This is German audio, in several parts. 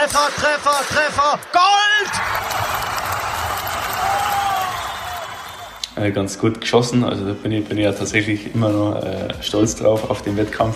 Treffer, Treffer, Treffer, Gold! Äh, ganz gut geschossen, also da bin ich, bin ich ja tatsächlich immer noch äh, stolz drauf auf den Wettkampf.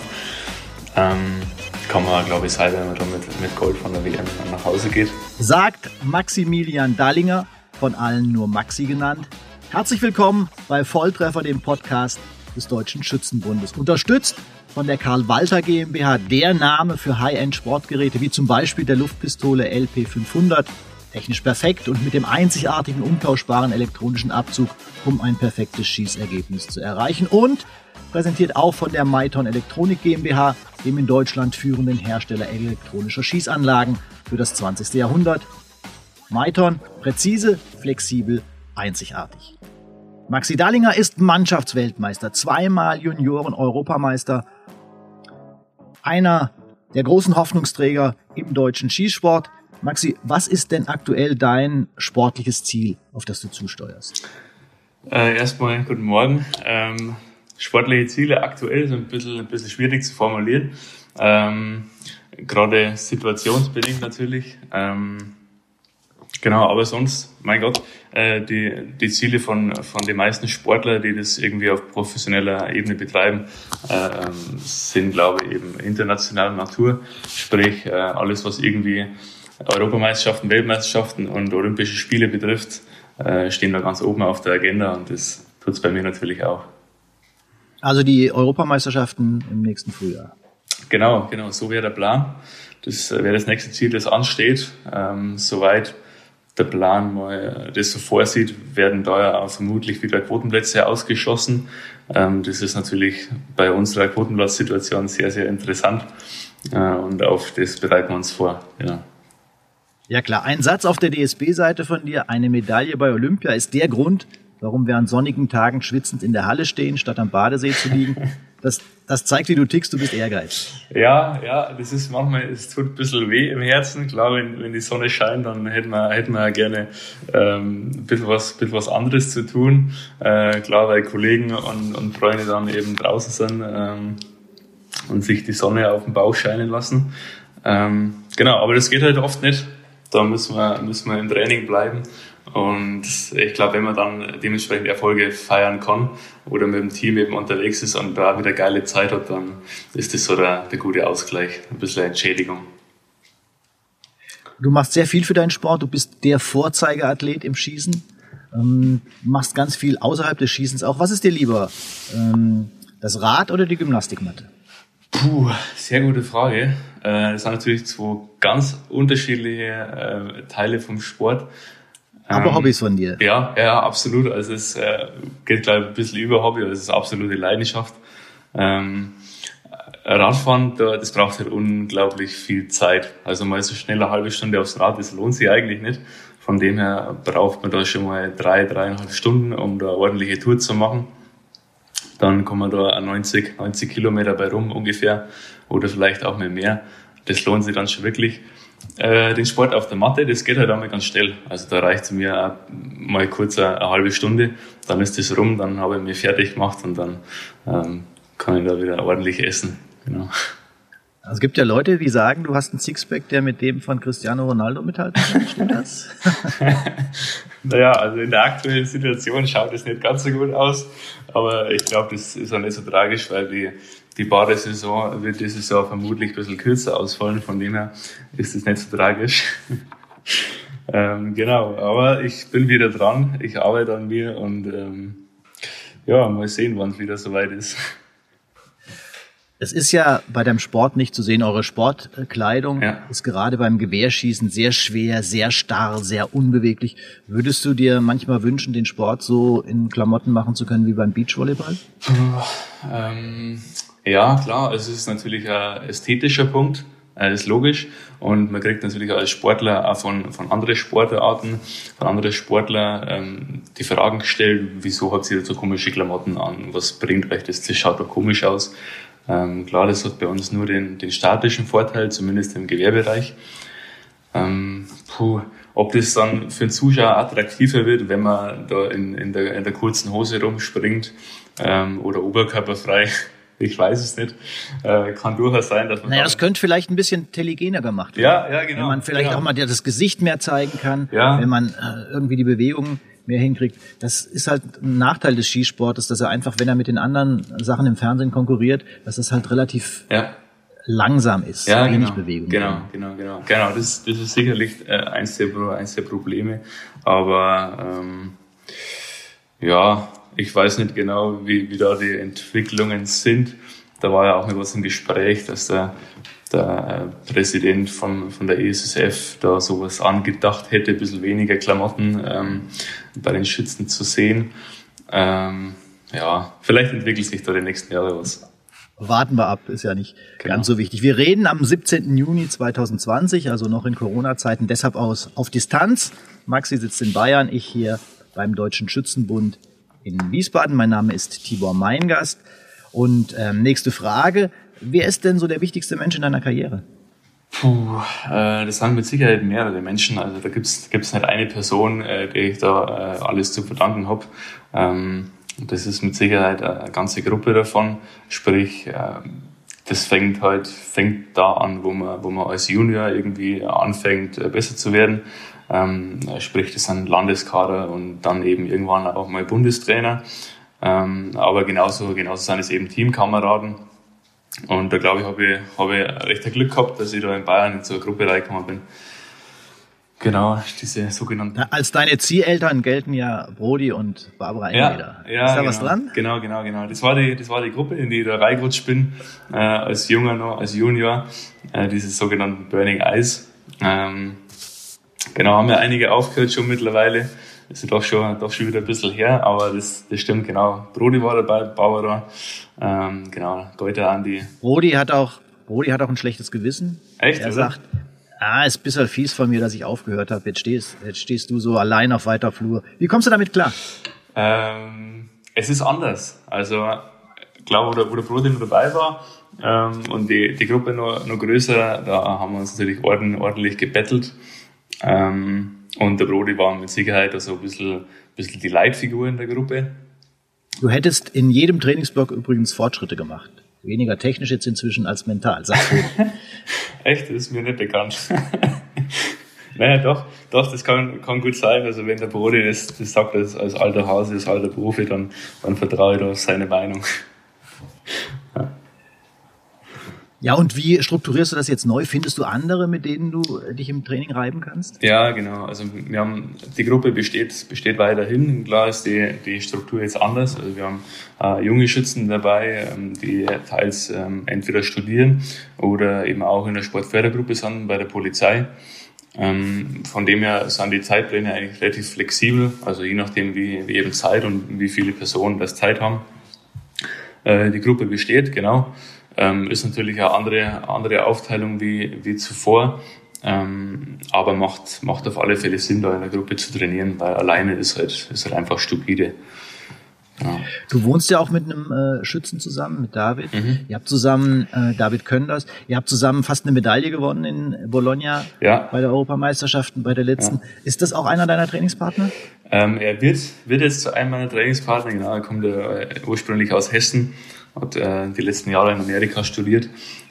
Ähm, kann man, glaube ich, sein, wenn man da mit, mit Gold von der WM nach Hause geht. Sagt Maximilian Dallinger, von allen nur Maxi genannt. Herzlich willkommen bei Volltreffer, dem Podcast des Deutschen Schützenbundes. Unterstützt von der Karl Walter GmbH, der Name für High-End-Sportgeräte, wie zum Beispiel der Luftpistole LP500. Technisch perfekt und mit dem einzigartigen umtauschbaren elektronischen Abzug, um ein perfektes Schießergebnis zu erreichen. Und präsentiert auch von der Maiton Elektronik GmbH, dem in Deutschland führenden Hersteller elektronischer Schießanlagen für das 20. Jahrhundert. Maiton, präzise, flexibel, einzigartig. Maxi Dallinger ist Mannschaftsweltmeister, zweimal Junioren-Europameister, einer der großen Hoffnungsträger im deutschen Skisport. Maxi, was ist denn aktuell dein sportliches Ziel, auf das du zusteuerst? Äh, erstmal guten Morgen. Ähm, sportliche Ziele aktuell sind ein bisschen, ein bisschen schwierig zu formulieren. Ähm, gerade situationsbedingt natürlich. Ähm, Genau, aber sonst, mein Gott, äh, die, die Ziele von, von den meisten Sportlern, die das irgendwie auf professioneller Ebene betreiben, äh, ähm, sind, glaube ich, eben internationaler Natur. Sprich, äh, alles, was irgendwie Europameisterschaften, Weltmeisterschaften und Olympische Spiele betrifft, stehen da ganz oben auf der Agenda und das tut es bei mir natürlich auch. Also die Europameisterschaften im nächsten Frühjahr. Genau, genau, so wäre der Plan. Das wäre das nächste Ziel, das ansteht. Ähm, soweit der Plan mal das so vorsieht, werden da ja auch vermutlich wieder Quotenplätze ausgeschossen. Ähm, das ist natürlich bei unserer Quotenplatzsituation sehr, sehr interessant äh, und auf das bereiten wir uns vor. Ja. Ja klar, ein Satz auf der DSB-Seite von dir, eine Medaille bei Olympia ist der Grund, warum wir an sonnigen Tagen schwitzend in der Halle stehen, statt am Badesee zu liegen. Das, das zeigt, wie du tickst, du bist ehrgeizig. Ja, ja, das ist manchmal, es tut ein bisschen weh im Herzen. Klar, wenn, wenn die Sonne scheint, dann hätten wir, hätten wir gerne ähm, ein bisschen was, bisschen was anderes zu tun. Äh, klar, weil Kollegen und, und Freunde dann eben draußen sind ähm, und sich die Sonne auf den Bauch scheinen lassen. Ähm, genau, aber das geht halt oft nicht. Da müssen wir, müssen wir im Training bleiben und ich glaube, wenn man dann dementsprechend Erfolge feiern kann oder mit dem Team eben unterwegs ist und da wieder geile Zeit hat, dann ist das so der, der gute Ausgleich, ein bisschen Entschädigung. Du machst sehr viel für deinen Sport, du bist der Vorzeigeathlet im Schießen, ähm, machst ganz viel außerhalb des Schießens auch. Was ist dir lieber, ähm, das Rad oder die Gymnastikmatte? Puh, sehr gute Frage. Äh, das sind natürlich zwei ganz unterschiedliche äh, Teile vom Sport. Aber ähm, Hobbys von dir. Ja, ja, absolut. Also es äh, geht gleich ein bisschen über Hobby, also es ist absolute Leidenschaft. Ähm, Radfahren, da, das braucht halt unglaublich viel Zeit. Also mal so schnell eine halbe Stunde aufs Rad, das lohnt sich eigentlich nicht. Von dem her braucht man da schon mal drei, dreieinhalb Stunden, um da eine ordentliche Tour zu machen. Dann kommen wir da 90, 90 Kilometer bei rum ungefähr oder vielleicht auch mehr mehr. Das lohnt sich dann schon wirklich. Äh, den Sport auf der Matte, das geht halt einmal ganz schnell. Also da reicht es mir mal kurz eine, eine, halbe Stunde, dann ist das rum, dann habe ich mich fertig gemacht und dann ähm, kann ich da wieder ordentlich essen. Genau. Also es gibt ja Leute, die sagen, du hast einen Sixpack, der mit dem von Cristiano Ronaldo mithalten kann. Stimmt das? naja, also in der aktuellen Situation schaut es nicht ganz so gut aus. Aber ich glaube, das ist auch nicht so tragisch, weil die, die Badesaison wird dieses Jahr vermutlich ein bisschen kürzer ausfallen. Von dem her ist das nicht so tragisch. ähm, genau, aber ich bin wieder dran. Ich arbeite an mir und ähm, ja, mal sehen, wann es wieder soweit ist. Es ist ja bei deinem Sport nicht zu sehen. Eure Sportkleidung ja. ist gerade beim Gewehrschießen sehr schwer, sehr starr, sehr unbeweglich. Würdest du dir manchmal wünschen, den Sport so in Klamotten machen zu können wie beim Beachvolleyball? Ähm, ja, klar. Es ist natürlich ein ästhetischer Punkt. Das ist logisch. Und man kriegt natürlich als Sportler auch von, von anderen Sportarten, von anderen Sportlern ähm, die Fragen gestellt, wieso habt ihr so komische Klamotten an? Was bringt euch das? Das schaut doch komisch aus. Ähm, klar, das hat bei uns nur den, den statischen Vorteil, zumindest im Gewerbereich. Ähm, puh, ob das dann für den Zuschauer attraktiver wird, wenn man da in, in, der, in der kurzen Hose rumspringt ähm, oder oberkörperfrei, Ich weiß es nicht. Äh, kann durchaus sein, dass man. Naja, das könnte vielleicht ein bisschen telegener gemacht werden. Ja, ja, genau. Wenn man vielleicht genau. auch mal das Gesicht mehr zeigen kann, ja. wenn man äh, irgendwie die Bewegungen mehr hinkriegt. Das ist halt ein Nachteil des Skisportes, dass er einfach, wenn er mit den anderen Sachen im Fernsehen konkurriert, dass das halt relativ ja. langsam ist, ja, wenig genau, Bewegung. Genau, genau, genau. Genau, das, das ist sicherlich äh, eins, der, eins der Probleme. Aber ähm, ja, ich weiß nicht genau, wie, wie da die Entwicklungen sind. Da war ja auch noch was im Gespräch, dass der, der äh, Präsident von, von der ESSF da sowas angedacht hätte, ein bisschen weniger Klamotten ähm, bei den Schützen zu sehen. Ähm, ja, vielleicht entwickelt sich da die nächsten Jahre was. Warten wir ab, ist ja nicht genau. ganz so wichtig. Wir reden am 17. Juni 2020, also noch in Corona-Zeiten, deshalb aus auf Distanz. Maxi sitzt in Bayern, ich hier beim Deutschen Schützenbund in Wiesbaden. Mein Name ist Tibor Meingast. Und ähm, nächste Frage. Wer ist denn so der wichtigste Mensch in deiner Karriere? Puh, äh, das sind mit Sicherheit mehrere Menschen. Also da gibt's gibt's nicht eine Person, äh, der ich da äh, alles zu verdanken habe. Ähm, das ist mit Sicherheit eine ganze Gruppe davon. Sprich, äh, das fängt halt fängt da an, wo man wo man als Junior irgendwie anfängt äh, besser zu werden. Ähm, sprich, das sind Landeskader und dann eben irgendwann auch mal Bundestrainer. Ähm, aber genauso, genauso sind es eben Teamkameraden. Und da glaube ich, habe ich, hab ich recht Glück gehabt, dass ich da in Bayern in so eine Gruppe reingekommen bin. Genau, diese sogenannten. Als deine Zieheltern gelten ja Brody und Barbara Engler. Ja, ja, Ist da genau, was dran? Genau, genau, genau. Das war die, das war die Gruppe, in die ich da reingerutscht bin, äh, als Junger noch, als Junior, äh, dieses sogenannten Burning Ice. Ähm, genau, haben ja einige aufgehört schon mittlerweile. Das ist doch schon, doch schon wieder ein bisschen her, aber das, das stimmt, genau. Brody war dabei, Barbara, ähm, genau, Goethe, Andi. Brody hat auch, Brody hat auch ein schlechtes Gewissen. Echt? Er sagt, ah, ist ein bisschen fies von mir, dass ich aufgehört habe. Jetzt stehst, jetzt stehst du so allein auf weiter Flur. Wie kommst du damit klar? Ähm, es ist anders. Also, klar, wo der, wo der Brody noch dabei war, ähm, und die, die Gruppe noch, noch größer, da haben wir uns natürlich ordentlich gebettelt. Ähm, und der Brody war mit Sicherheit also ein bisschen, ein bisschen die Leitfigur in der Gruppe. Du hättest in jedem Trainingsblock übrigens Fortschritte gemacht. Weniger technisch jetzt inzwischen als mental, sagst. Echt? Das ist mir nicht bekannt. naja, doch, doch, das kann, kann gut sein. Also wenn der Brody das, das sagt als, als alter Hase, als alter Profi, dann, dann vertraue ich da auf seine Meinung. Ja, und wie strukturierst du das jetzt neu? Findest du andere, mit denen du dich im Training reiben kannst? Ja, genau. Also wir haben die Gruppe besteht besteht weiterhin. Klar ist die die Struktur jetzt anders. Also wir haben äh, junge Schützen dabei, ähm, die teils ähm, entweder studieren oder eben auch in der Sportfördergruppe sind bei der Polizei. Ähm, von dem her sind die Zeitpläne eigentlich relativ flexibel. Also je nachdem wie, wie eben Zeit und wie viele Personen das Zeit haben. Äh, die Gruppe besteht genau. Ähm, ist natürlich eine andere, andere Aufteilung wie, wie zuvor. Ähm, aber macht, macht auf alle Fälle Sinn, da in der Gruppe zu trainieren, weil alleine ist halt, ist halt einfach stupide. Ja. Du wohnst ja auch mit einem äh, Schützen zusammen, mit David. Mhm. Ihr habt zusammen, äh, David Könders, ihr habt zusammen fast eine Medaille gewonnen in Bologna ja. bei der Europameisterschaften, bei der letzten. Ja. Ist das auch einer deiner Trainingspartner? Ähm, er wird, wird jetzt zu einem meiner Trainingspartner, genau, er kommt äh, ursprünglich aus Hessen hat äh, die letzten Jahre in Amerika studiert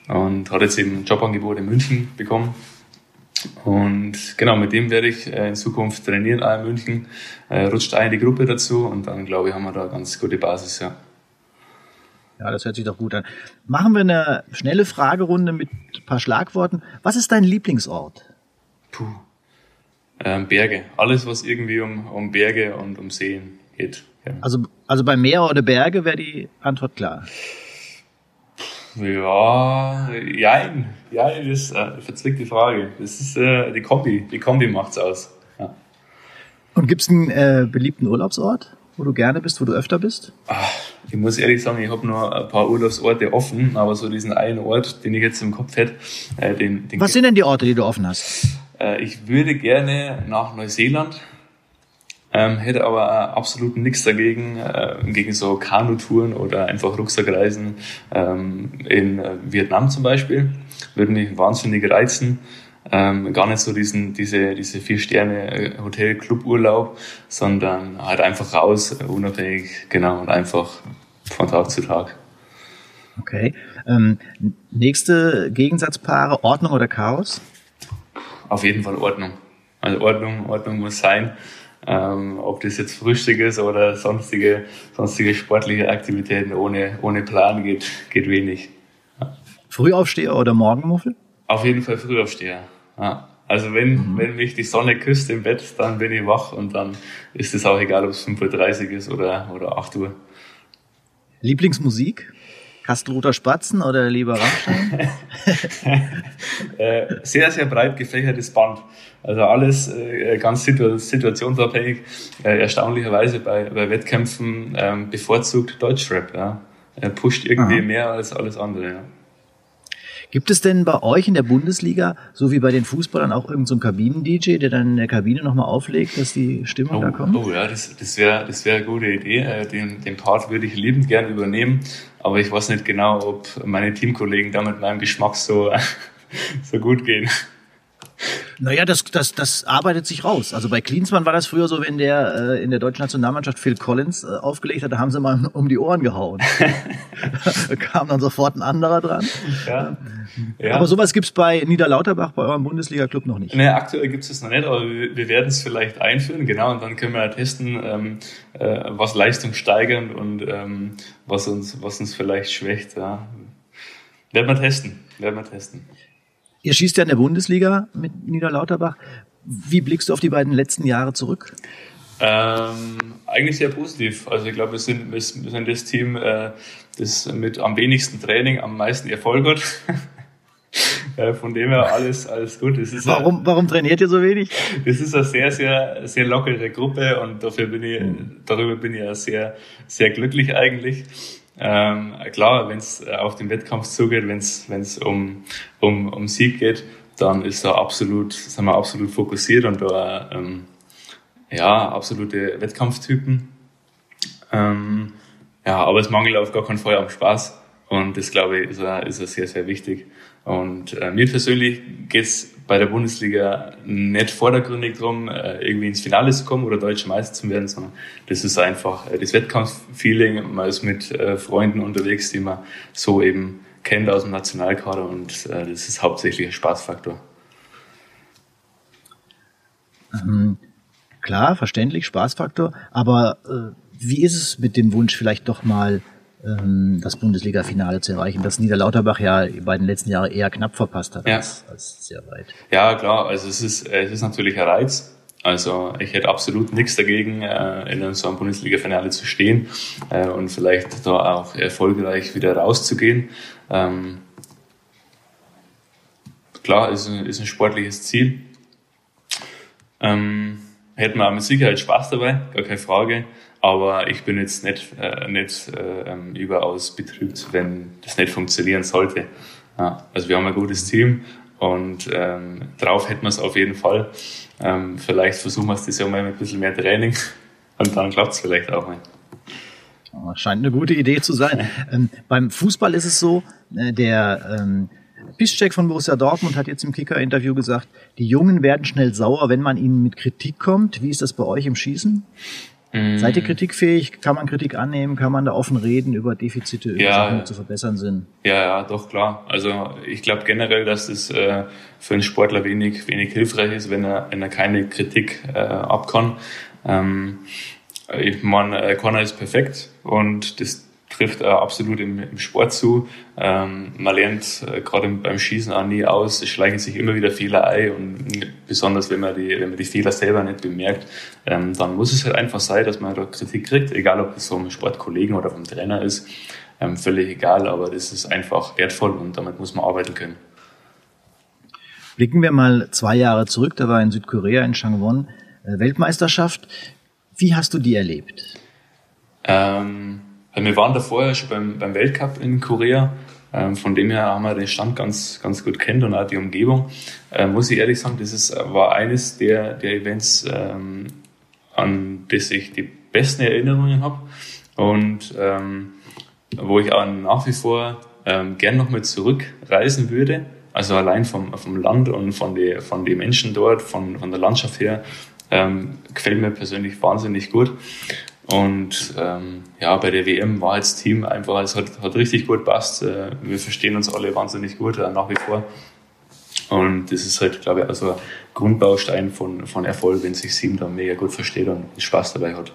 und hat jetzt eben ein Jobangebot in München bekommen. Und genau, mit dem werde ich äh, in Zukunft trainieren, auch in München. Äh, rutscht eine die Gruppe dazu und dann, glaube ich, haben wir da eine ganz gute Basis, ja. Ja, das hört sich doch gut an. Machen wir eine schnelle Fragerunde mit ein paar Schlagworten. Was ist dein Lieblingsort? Puh. Ähm, Berge. Alles, was irgendwie um, um Berge und um Seen geht. Ja. Also, also bei Meer oder Berge wäre die Antwort klar. Ja, jein. Ja, das ist eine verzwickte Frage. Das ist äh, die Kombi. Die Kombi macht's aus. Ja. Und gibt's einen äh, beliebten Urlaubsort, wo du gerne bist, wo du öfter bist? Ach, ich muss ehrlich sagen, ich habe nur ein paar Urlaubsorte offen, aber so diesen einen Ort, den ich jetzt im Kopf hätte, äh, den, den Was sind denn die Orte, die du offen hast? Äh, ich würde gerne nach Neuseeland ähm, hätte aber absolut nichts dagegen, äh, gegen so Kanutouren oder einfach Rucksackreisen ähm, in äh, Vietnam zum Beispiel. Würde mich wahnsinnig reizen. Ähm, gar nicht so diesen, diese, diese vier Sterne äh, Hotel Club Urlaub, sondern halt einfach raus, unabhängig, genau, und einfach von Tag zu Tag. Okay. Ähm, nächste Gegensatzpaare, Ordnung oder Chaos? Auf jeden Fall Ordnung. Also Ordnung, Ordnung muss sein. Ähm, ob das jetzt Frühstück ist oder sonstige, sonstige sportliche Aktivitäten ohne, ohne Plan geht, geht wenig. Ja. Frühaufsteher oder Morgenmuffel? Auf jeden Fall Frühaufsteher. Ja. Also wenn, mhm. wenn mich die Sonne küsst im Bett, dann bin ich wach und dann ist es auch egal, ob es 5.30 Uhr ist oder, oder 8 Uhr. Lieblingsmusik? Kastelruther Spatzen oder lieber Rammstein? Äh, sehr, sehr breit gefächertes Band. Also alles äh, ganz situationsabhängig. Äh, erstaunlicherweise bei, bei Wettkämpfen ähm, bevorzugt Deutschrap. Ja. Er pusht irgendwie Aha. mehr als alles andere. Ja. Gibt es denn bei euch in der Bundesliga, so wie bei den Fußballern, auch irgendeinen so Kabinen-DJ, der dann in der Kabine nochmal auflegt, dass die Stimmung oh, da kommt? Oh ja, das, das wäre das wär eine gute Idee. Den, den Part würde ich liebend gern übernehmen, aber ich weiß nicht genau, ob meine Teamkollegen da mit meinem Geschmack so, so gut gehen. Naja, das, das, das arbeitet sich raus. Also bei Klinsmann war das früher so, wenn der äh, in der deutschen Nationalmannschaft Phil Collins äh, aufgelegt hat, da haben sie mal um die Ohren gehauen. da kam dann sofort ein anderer dran. Ja. ja. Aber sowas gibt's bei Niederlauterbach, bei eurem Bundesliga-Club noch nicht. Nee, aktuell gibt's das noch nicht, aber wir, wir werden es vielleicht einführen, genau, und dann können wir testen, ähm, äh, was Leistung steigern und ähm, was, uns, was uns vielleicht schwächt. Ja. Werden wir testen, werden wir testen. Ihr schießt ja in der Bundesliga mit Niederlauterbach. Wie blickst du auf die beiden letzten Jahre zurück? Ähm, eigentlich sehr positiv. Also ich glaube, wir sind, wir sind das Team, äh, das mit am wenigsten Training am meisten Erfolg hat. von dem her alles, alles gut. warum, eine, warum trainiert ihr so wenig? Das ist eine sehr, sehr, sehr lockere Gruppe und dafür bin ich, mhm. darüber bin ich ja sehr, sehr glücklich eigentlich. Ähm, klar, wenn es äh, auf den Wettkampf zugeht, wenn es um, um, um Sieg geht, dann ist er absolut, sind wir absolut fokussiert und da ähm, ja, absolute Wettkampftypen. Ähm, ja, aber es mangelt auf gar keinen Fall am Spaß und das glaube ich ist, er, ist sehr, sehr wichtig. Und äh, mir persönlich geht's bei der Bundesliga nicht vordergründig darum, äh, irgendwie ins Finale zu kommen oder deutscher Meister zu werden, sondern das ist einfach äh, das Wettkampffeeling. Man ist mit äh, Freunden unterwegs, die man so eben kennt aus dem Nationalkader und das ist hauptsächlich ein Spaßfaktor. Ähm, klar, verständlich, Spaßfaktor, aber wie ist es mit dem Wunsch, vielleicht doch mal ähm, das Bundesliga-Finale zu erreichen, das Niederlauterbach ja bei den letzten Jahren eher knapp verpasst hat ja. als, als sehr weit. Ja, klar, also es ist, es ist natürlich ein Reiz. Also ich hätte absolut nichts dagegen, äh, in so einem Bundesliga-Finale zu stehen äh, und vielleicht da auch erfolgreich wieder rauszugehen. Ähm, klar, ist ein, ist ein sportliches Ziel. Ähm, hätten wir auch mit Sicherheit Spaß dabei, gar keine Frage. Aber ich bin jetzt nicht, äh, nicht äh, ähm, überaus betrübt, wenn das nicht funktionieren sollte. Ja, also wir haben ein gutes Team und ähm, drauf hätten wir es auf jeden Fall. Ähm, vielleicht versuchen wir es das Jahr mal mit ein bisschen mehr Training und dann klappt es vielleicht auch mal. Scheint eine gute Idee zu sein. ähm, beim Fußball ist es so, äh, der ähm, Piszczek von Borussia Dortmund hat jetzt im Kicker-Interview gesagt, die Jungen werden schnell sauer, wenn man ihnen mit Kritik kommt. Wie ist das bei euch im Schießen? Mm. Seid ihr kritikfähig? Kann man Kritik annehmen? Kann man da offen reden über Defizite, über ja, Sachen, die zu verbessern sind? Ja, ja, doch klar. Also ich glaube generell, dass es äh, für einen Sportler wenig, wenig hilfreich ist, wenn er, wenn er keine Kritik äh, abkann. Ähm, ich meine, äh, Connor ist perfekt und das trifft äh, absolut im, im, Sport zu. Ähm, man lernt äh, gerade beim Schießen auch nie aus. Es schleichen sich immer wieder Fehler ein und besonders wenn man die, wenn man die Fehler selber nicht bemerkt, ähm, dann muss es halt einfach sein, dass man da Kritik kriegt, egal ob das vom Sportkollegen oder vom Trainer ist. Ähm, völlig egal, aber das ist einfach wertvoll und damit muss man arbeiten können. Blicken wir mal zwei Jahre zurück, da war in Südkorea in Changwon äh, Weltmeisterschaft. Wie hast du die erlebt? Ähm, wir waren davor ja schon beim, beim Weltcup in Korea. Ähm, von dem her haben wir den Stand ganz, ganz gut kennt und auch die Umgebung. Ähm, muss ich ehrlich sagen, das ist, war eines der, der Events, ähm, an das ich die besten Erinnerungen habe und ähm, wo ich auch nach wie vor ähm, gern nochmal zurückreisen würde. Also allein vom, vom Land und von den von die Menschen dort, von, von der Landschaft her, gefällt mir persönlich wahnsinnig gut. Und ähm, ja, bei der WM war das Team einfach, es hat, hat richtig gut passt. Äh, wir verstehen uns alle wahnsinnig gut, äh, nach wie vor. Und das ist halt, glaube ich, also ein Grundbaustein von, von Erfolg, wenn sich Team da mega gut versteht und Spaß dabei hat.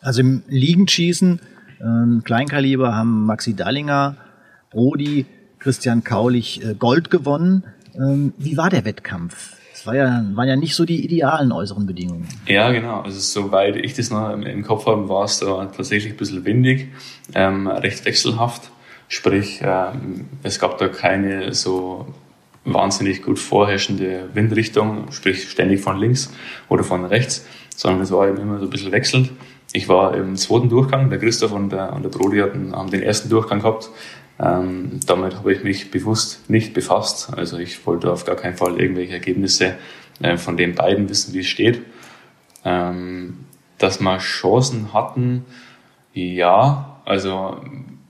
Also im Liegenschießen, ähm, Kleinkaliber haben Maxi Dallinger, Brody, Christian Kaulich äh, Gold gewonnen. Ähm, wie war der Wettkampf? War ja, waren ja nicht so die idealen äußeren Bedingungen. Ja, genau. Also soweit ich das noch im, Kopf habe, war es da tatsächlich ein bisschen windig, ähm, recht wechselhaft. Sprich, ähm, es gab da keine so wahnsinnig gut vorherrschende Windrichtung, sprich ständig von links oder von rechts, sondern es war eben immer so ein bisschen wechselnd. Ich war im zweiten Durchgang, der Christoph und der, und der Brody hatten, haben den ersten Durchgang gehabt. Ähm, damit habe ich mich bewusst nicht befasst. Also ich wollte auf gar keinen Fall irgendwelche Ergebnisse äh, von den beiden wissen, wie es steht. Ähm, dass wir Chancen hatten, ja, also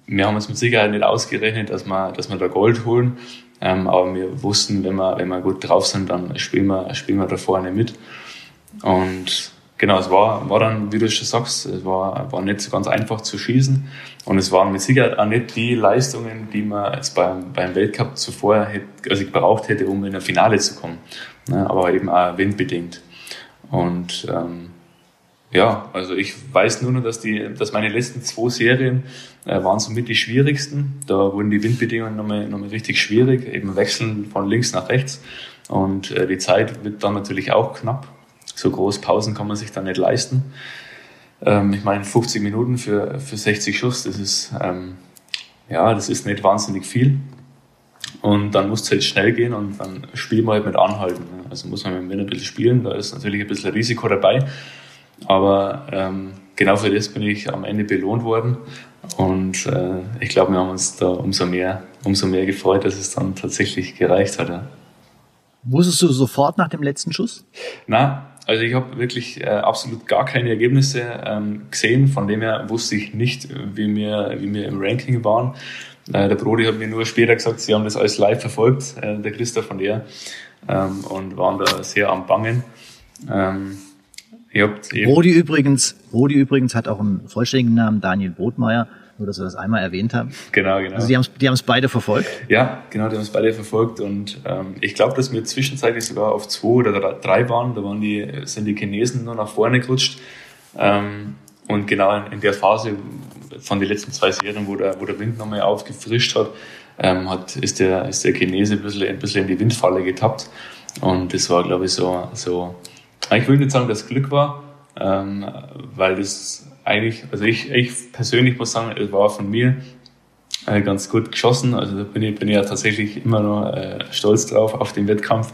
wir haben uns mit Sicherheit nicht ausgerechnet, dass wir, dass wir da Gold holen. Ähm, aber wir wussten, wenn wir, wenn wir gut drauf sind, dann spielen wir, spielen wir da vorne mit. Und genau, es war, war dann, wie du schon sagst, es war, war nicht so ganz einfach zu schießen. Und es waren mit Sicherheit auch nicht die Leistungen, die man jetzt beim, beim Weltcup zuvor hätte, also gebraucht hätte, um in ein Finale zu kommen. Ne, aber eben auch windbedingt. Und ähm, ja, also ich weiß nur noch, dass, die, dass meine letzten zwei Serien äh, waren somit die schwierigsten. Da wurden die Windbedingungen nochmal, nochmal richtig schwierig, eben wechseln von links nach rechts. Und äh, die Zeit wird dann natürlich auch knapp. So groß Pausen kann man sich da nicht leisten. Ähm, ich meine, 50 Minuten für, für 60 Schuss, das ist, ähm, ja, das ist nicht wahnsinnig viel. Und dann muss es halt schnell gehen und dann spielen wir halt mit Anhalten. Also muss man mit dem Wind ein bisschen spielen, da ist natürlich ein bisschen Risiko dabei. Aber ähm, genau für das bin ich am Ende belohnt worden. Und äh, ich glaube, wir haben uns da umso mehr, umso mehr gefreut, dass es dann tatsächlich gereicht hat. Ja. Wusstest du sofort nach dem letzten Schuss? Na, also ich habe wirklich äh, absolut gar keine Ergebnisse ähm, gesehen. Von dem her wusste ich nicht, wie wir, wie wir im Ranking waren. Äh, der Brody hat mir nur später gesagt, sie haben das alles live verfolgt, äh, der Christoph von der, ähm, und waren da sehr am Bangen. Ähm, Rodi übrigens, Rodi übrigens hat auch einen vollständigen Namen, Daniel Brotmeier, nur dass wir das einmal erwähnt haben. Genau, genau. Also die haben es beide verfolgt? Ja, genau, die haben es beide verfolgt und ähm, ich glaube, dass wir zwischenzeitlich sogar auf zwei oder drei waren, da waren die, sind die Chinesen nur nach vorne gerutscht ähm, und genau in, in, der Phase von den letzten zwei Serien, wo der, wo der Wind nochmal aufgefrischt hat, ähm, hat ist, der, ist der Chinese ein bisschen, ein bisschen in die Windfalle getappt und das war, glaube ich, so, so ich will nicht sagen, dass es Glück war, ähm, weil das eigentlich, also ich, ich persönlich muss sagen, es war von mir äh, ganz gut geschossen. Also da bin ich, bin ich ja tatsächlich immer noch äh, stolz drauf auf den Wettkampf.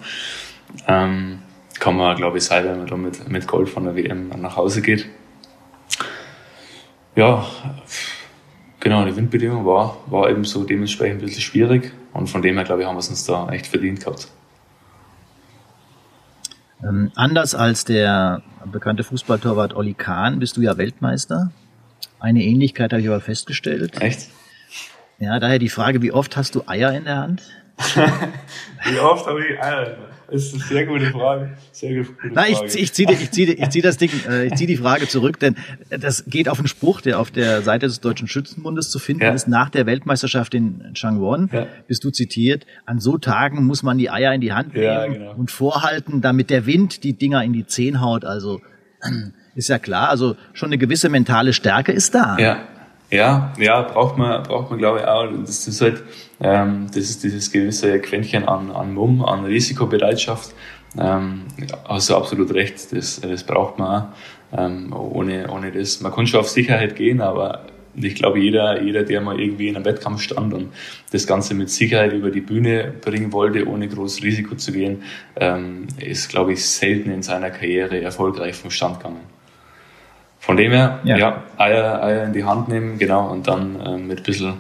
Ähm, kann man, glaube ich, sein, wenn man da mit, mit Gold von der WM nach Hause geht. Ja, genau, die Windbedingung war, war eben so dementsprechend ein bisschen schwierig und von dem her, glaube ich, haben wir es uns da echt verdient gehabt. Ähm, anders als der bekannte Fußballtorwart Olli Kahn bist du ja Weltmeister. Eine Ähnlichkeit habe ich aber festgestellt. Echt? Ja, daher die Frage, wie oft hast du Eier in der Hand? wie oft habe ich Eier in der Hand? Das ist eine sehr gute Frage. Sehr gute Frage. Nein, ich, ich ziehe ich zieh, ich zieh das Ding, äh, ich ziehe die Frage zurück, denn das geht auf einen Spruch, der auf der Seite des Deutschen Schützenbundes zu finden ja. ist. Nach der Weltmeisterschaft in Changwon ja. bist du zitiert. An so Tagen muss man die Eier in die Hand nehmen ja, genau. und vorhalten, damit der Wind die Dinger in die Zehen haut. Also ist ja klar. Also schon eine gewisse mentale Stärke ist da. Ja. Ja, ja, braucht man, braucht man glaube ich auch. Das ist halt, ähm, das ist dieses gewisse Quäntchen an, an Mumm, an Risikobereitschaft. Ähm, hast du absolut recht, das, das braucht man. Ähm, ohne, ohne das. Man kann schon auf Sicherheit gehen, aber ich glaube, jeder, jeder, der mal irgendwie in einem Wettkampf stand und das Ganze mit Sicherheit über die Bühne bringen wollte, ohne großes Risiko zu gehen, ähm, ist, glaube ich, selten in seiner Karriere erfolgreich vom Stand gegangen. Von dem her, ja, ja Eier, Eier in die Hand nehmen, genau, und dann äh, mit ein bisschen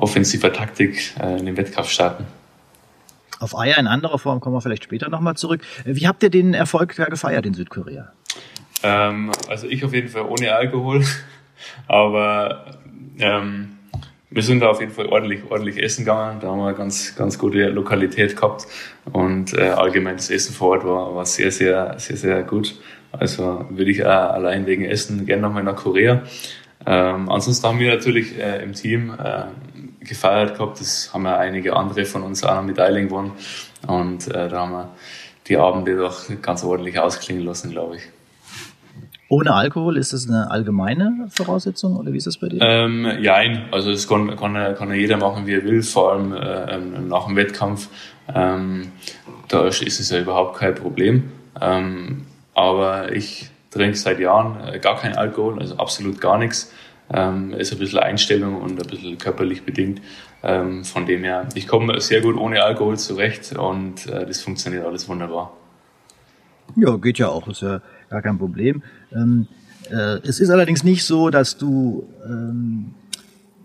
offensiver Taktik äh, in den Wettkampf starten. Auf Eier in anderer Form kommen wir vielleicht später nochmal zurück. Wie habt ihr den Erfolg da gefeiert in Südkorea? Ähm, also ich auf jeden Fall ohne Alkohol, aber ähm, wir sind da auf jeden Fall ordentlich, ordentlich essen gegangen. Da haben wir eine ganz, ganz gute Lokalität gehabt und äh, allgemein das Essen vor Ort war, war sehr, sehr, sehr, sehr gut. Also würde ich auch allein wegen Essen gerne nochmal nach Korea. Ähm, ansonsten haben wir natürlich äh, im Team äh, gefeiert gehabt. Das haben ja einige andere von uns auch noch mit Eiling gewonnen. Und äh, da haben wir die Abende doch ganz ordentlich ausklingen lassen, glaube ich. Ohne Alkohol, ist das eine allgemeine Voraussetzung oder wie ist das bei dir? Ähm, nein, also das kann, kann, kann ja jeder machen, wie er will, vor allem äh, ähm, nach dem Wettkampf. Ähm, da ist es ja überhaupt kein Problem. Ähm, aber ich trinke seit Jahren äh, gar keinen Alkohol, also absolut gar nichts. Ähm, ist ein bisschen Einstellung und ein bisschen körperlich bedingt. Ähm, von dem her, ich komme sehr gut ohne Alkohol zurecht und äh, das funktioniert alles wunderbar. Ja, geht ja auch, ist ja gar kein Problem. Ähm, äh, es ist allerdings nicht so, dass du ähm,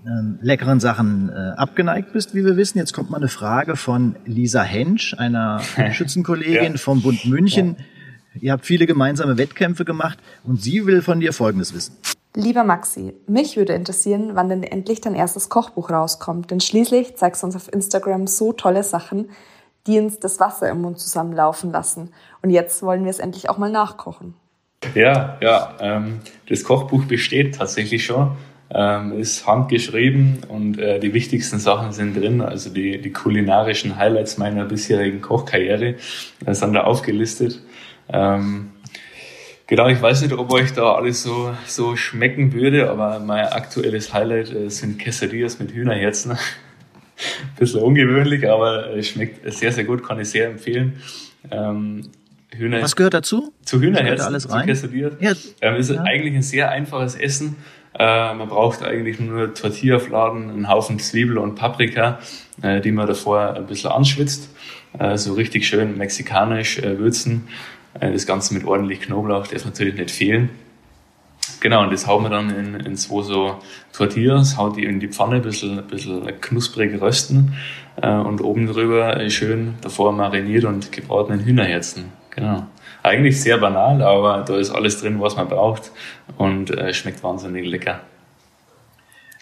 ähm, leckeren Sachen äh, abgeneigt bist, wie wir wissen. Jetzt kommt mal eine Frage von Lisa Hensch, einer Schützenkollegin ja. vom Bund München. Ja. Ihr habt viele gemeinsame Wettkämpfe gemacht und sie will von dir Folgendes wissen. Lieber Maxi, mich würde interessieren, wann denn endlich dein erstes Kochbuch rauskommt. Denn schließlich zeigst du uns auf Instagram so tolle Sachen, die uns das Wasser im Mund zusammenlaufen lassen. Und jetzt wollen wir es endlich auch mal nachkochen. Ja, ja, ähm, das Kochbuch besteht tatsächlich schon, ähm, ist handgeschrieben und äh, die wichtigsten Sachen sind drin, also die, die kulinarischen Highlights meiner bisherigen Kochkarriere äh, sind da aufgelistet. Ähm, genau, ich weiß nicht, ob euch da alles so, so schmecken würde, aber mein aktuelles Highlight äh, sind Quesadillas mit Hühnerherzen. Bisschen ungewöhnlich, aber es schmeckt sehr, sehr gut, kann ich sehr empfehlen. Ähm, Hühner, Was gehört dazu? Zu Hühnerherzen, alles rein? zu Ja. Ähm, ist ja. eigentlich ein sehr einfaches Essen. Äh, man braucht eigentlich nur Tortillafladen, einen Haufen Zwiebel und Paprika, äh, die man davor ein bisschen anschwitzt. Äh, so richtig schön mexikanisch äh, würzen. Äh, das Ganze mit ordentlich Knoblauch darf natürlich nicht fehlen. Genau, und das hauen wir dann in, in zwei so Tortillas, haut die in die Pfanne, ein bisschen, ein bisschen knusprig rösten äh, und oben drüber schön davor mariniert und gebratenen Hühnerherzen. Genau. Eigentlich sehr banal, aber da ist alles drin, was man braucht und äh, schmeckt wahnsinnig lecker.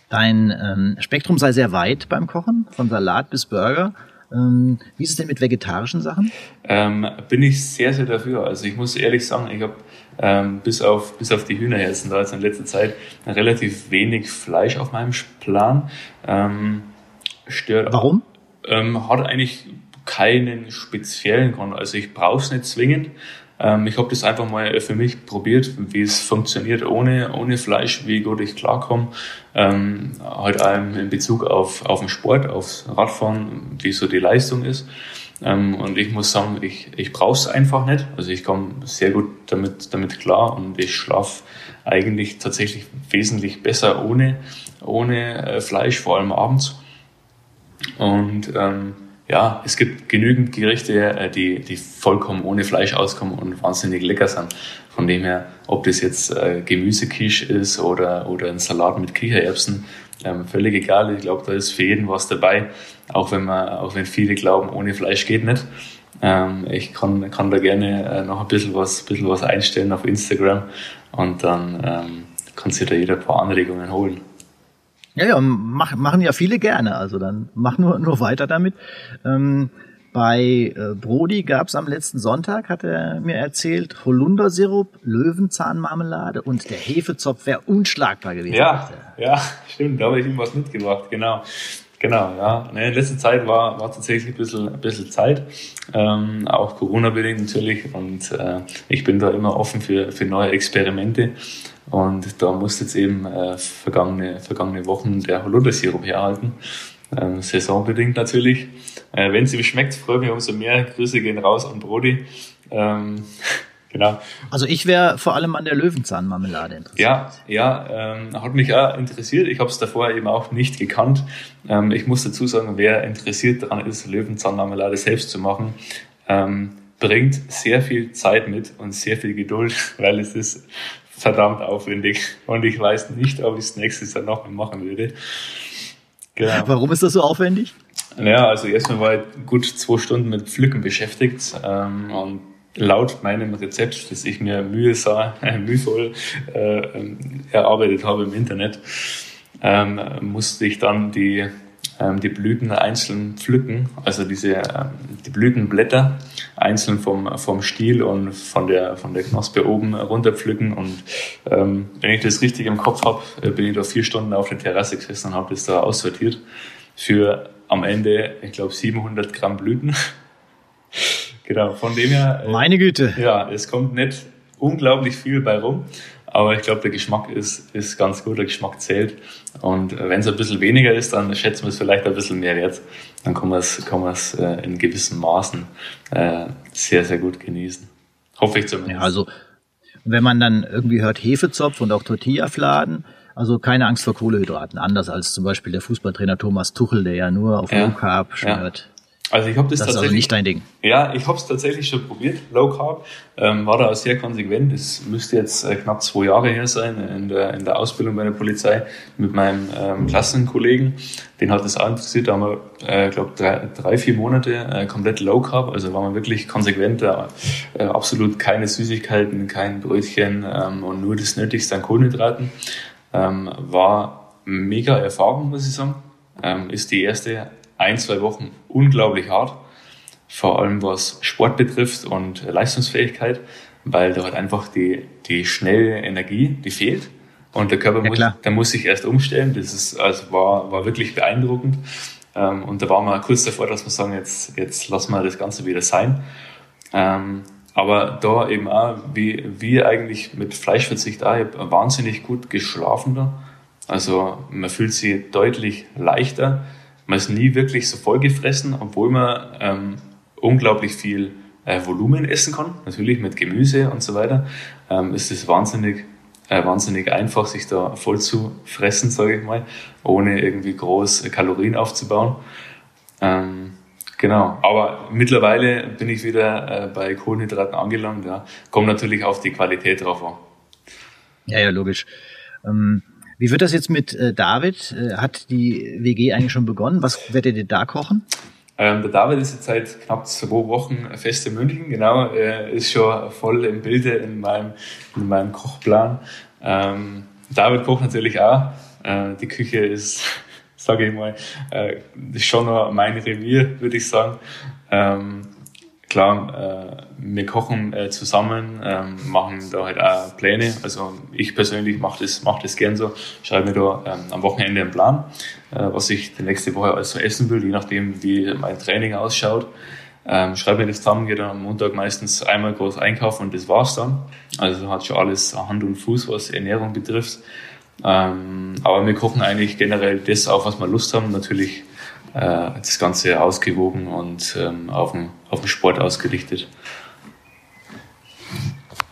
Dein ähm, Spektrum sei sehr weit beim Kochen, von Salat bis Burger. Ähm, wie ist es denn mit vegetarischen Sachen? Ähm, bin ich sehr, sehr dafür. Also ich muss ehrlich sagen, ich habe ähm, bis, auf, bis auf die Hühnerherzen da jetzt in letzter Zeit relativ wenig Fleisch auf meinem Plan. Ähm, stört Warum? Ähm, hat eigentlich keinen speziellen Grund. Also ich brauche es nicht zwingend. Ähm, ich habe das einfach mal für mich probiert, wie es funktioniert ohne, ohne Fleisch, wie gut ich klarkomme. Ähm, halt allem in Bezug auf, auf den Sport, aufs Radfahren, wie so die Leistung ist. Ähm, und ich muss sagen, ich, ich brauche es einfach nicht. Also ich komme sehr gut damit, damit klar und ich schlafe eigentlich tatsächlich wesentlich besser ohne, ohne äh, Fleisch, vor allem abends. Und ähm, ja, es gibt genügend Gerichte, äh, die, die vollkommen ohne Fleisch auskommen und wahnsinnig lecker sind. Von dem her, ob das jetzt äh, Gemüsekisch ist oder, oder ein Salat mit Kichererbsen, ähm, völlig egal. Ich glaube, da ist für jeden was dabei. Auch wenn man, auch wenn viele glauben, ohne Fleisch geht nicht. Ähm, ich kann, kann da gerne äh, noch ein bisschen was, bisschen was einstellen auf Instagram und dann ähm, kann sich da jeder ein paar Anregungen holen. Ja, ja, mach, machen ja viele gerne. Also dann mach nur, nur weiter damit. Ähm, bei äh, Brody gab es am letzten Sonntag, hat er mir erzählt, Holundersirup, Löwenzahnmarmelade und der Hefezopf wäre unschlagbar gewesen. Ja, ja, stimmt, da habe ich ihm was mitgebracht, genau. Genau, ja. In letzter Zeit war, war tatsächlich ein bisschen, ein bisschen Zeit, ähm, auch Corona-bedingt natürlich. Und äh, ich bin da immer offen für, für neue Experimente. Und da muss jetzt eben äh, vergangene, vergangene Wochen der Holundersirup herhalten. Ähm, saisonbedingt natürlich. Äh, Wenn es ihm schmeckt, freue mich umso mehr. Grüße gehen raus an Brody. Ähm, genau. Also ich wäre vor allem an der Löwenzahnmarmelade interessiert. Ja, ja, ähm, hat mich auch interessiert. Ich habe es davor eben auch nicht gekannt. Ähm, ich muss dazu sagen, wer interessiert daran ist, Löwenzahnmarmelade selbst zu machen, ähm, bringt sehr viel Zeit mit und sehr viel Geduld, weil es ist verdammt aufwendig und ich weiß nicht, ob ich es nächstes Jahr noch machen würde. Genau. Warum ist das so aufwendig? Ja, also erstmal war ich gut zwei Stunden mit Pflücken beschäftigt ähm, und laut meinem Rezept, das ich mir mühsam, mühvoll äh, erarbeitet habe im Internet, ähm, musste ich dann die, ähm, die Blüten einzeln pflücken, also diese ähm, die Blütenblätter einzeln vom, vom Stiel und von der, von der Knospe oben runterpflücken. Und ähm, wenn ich das richtig im Kopf habe, äh, bin ich da vier Stunden auf der Terrasse gesessen und habe das da aussortiert für am Ende, ich glaube, 700 Gramm Blüten. genau, von dem her. Äh, Meine Güte. Ja, es kommt nicht unglaublich viel bei rum. Aber ich glaube, der Geschmack ist, ist ganz gut, der Geschmack zählt. Und äh, wenn es ein bisschen weniger ist, dann schätzen wir es vielleicht ein bisschen mehr wert. Dann kann man es kann man's, äh, in gewissen Maßen äh, sehr, sehr gut genießen. Hoffe ich zumindest. Ja, also wenn man dann irgendwie hört Hefezopf und auch Tortilla-Fladen, also keine Angst vor Kohlehydraten, anders als zum Beispiel der Fußballtrainer Thomas Tuchel, der ja nur auf ja, Low Carb schwört. Ja. Also ich habe das, das tatsächlich. Ist also nicht dein Ding. Ja, ich habe es tatsächlich schon probiert, Low Carb. Ähm, war da auch sehr konsequent. Das müsste jetzt äh, knapp zwei Jahre her sein in der, in der Ausbildung bei der Polizei mit meinem ähm, Klassenkollegen. Den hat das auch interessiert. Da haben wir, äh, glaube drei, drei, vier Monate äh, komplett Low Carb. Also war man wirklich konsequent. Äh, absolut keine Süßigkeiten, kein Brötchen ähm, und nur das Nötigste an Kohlenhydraten. Ähm, war mega Erfahrung, muss ich sagen. Ähm, ist die erste ein, zwei Wochen unglaublich hart, vor allem was Sport betrifft und Leistungsfähigkeit, weil da halt einfach die, die schnelle Energie, die fehlt. Und der Körper ja, muss, der muss sich erst umstellen. Das ist, also war, war wirklich beeindruckend. Ähm, und da waren wir kurz davor, dass wir sagen, jetzt, jetzt lassen wir das Ganze wieder sein. Ähm, aber da eben auch, wie, wie eigentlich mit Fleischverzicht auch, ich habe wahnsinnig gut geschlafen da. Also man fühlt sich deutlich leichter. Man ist nie wirklich so vollgefressen, obwohl man ähm, unglaublich viel äh, Volumen essen kann. Natürlich mit Gemüse und so weiter. Ähm, ist es wahnsinnig, äh, wahnsinnig einfach, sich da voll zu fressen, sage ich mal, ohne irgendwie groß Kalorien aufzubauen. Ähm, genau. Aber mittlerweile bin ich wieder äh, bei Kohlenhydraten angelangt. Ja. Kommt natürlich auf die Qualität drauf an. Ja, ja, logisch. Ähm wie wird das jetzt mit äh, David? Äh, hat die WG eigentlich schon begonnen? Was werdet ihr da kochen? Ähm, der David ist jetzt seit knapp zwei Wochen fest in München, genau. Er ist schon voll im Bilde in meinem, in meinem Kochplan. Ähm, David kocht natürlich auch. Äh, die Küche ist, sage ich mal, äh, schon noch mein Revier, würde ich sagen. Ähm, klar, äh, wir kochen äh, zusammen, ähm, machen da halt auch Pläne. Also ich persönlich mache das, mach das gern so, schreibe mir da ähm, am Wochenende einen Plan, äh, was ich die nächste Woche also essen will, je nachdem, wie mein Training ausschaut. Ähm, schreibe mir das zusammen, gehe dann am Montag meistens einmal groß einkaufen und das war's dann. Also hat schon alles Hand und Fuß, was Ernährung betrifft. Aber wir kochen eigentlich generell das auf, was wir Lust haben. Natürlich das Ganze ausgewogen und ähm, auf, den, auf den Sport ausgerichtet.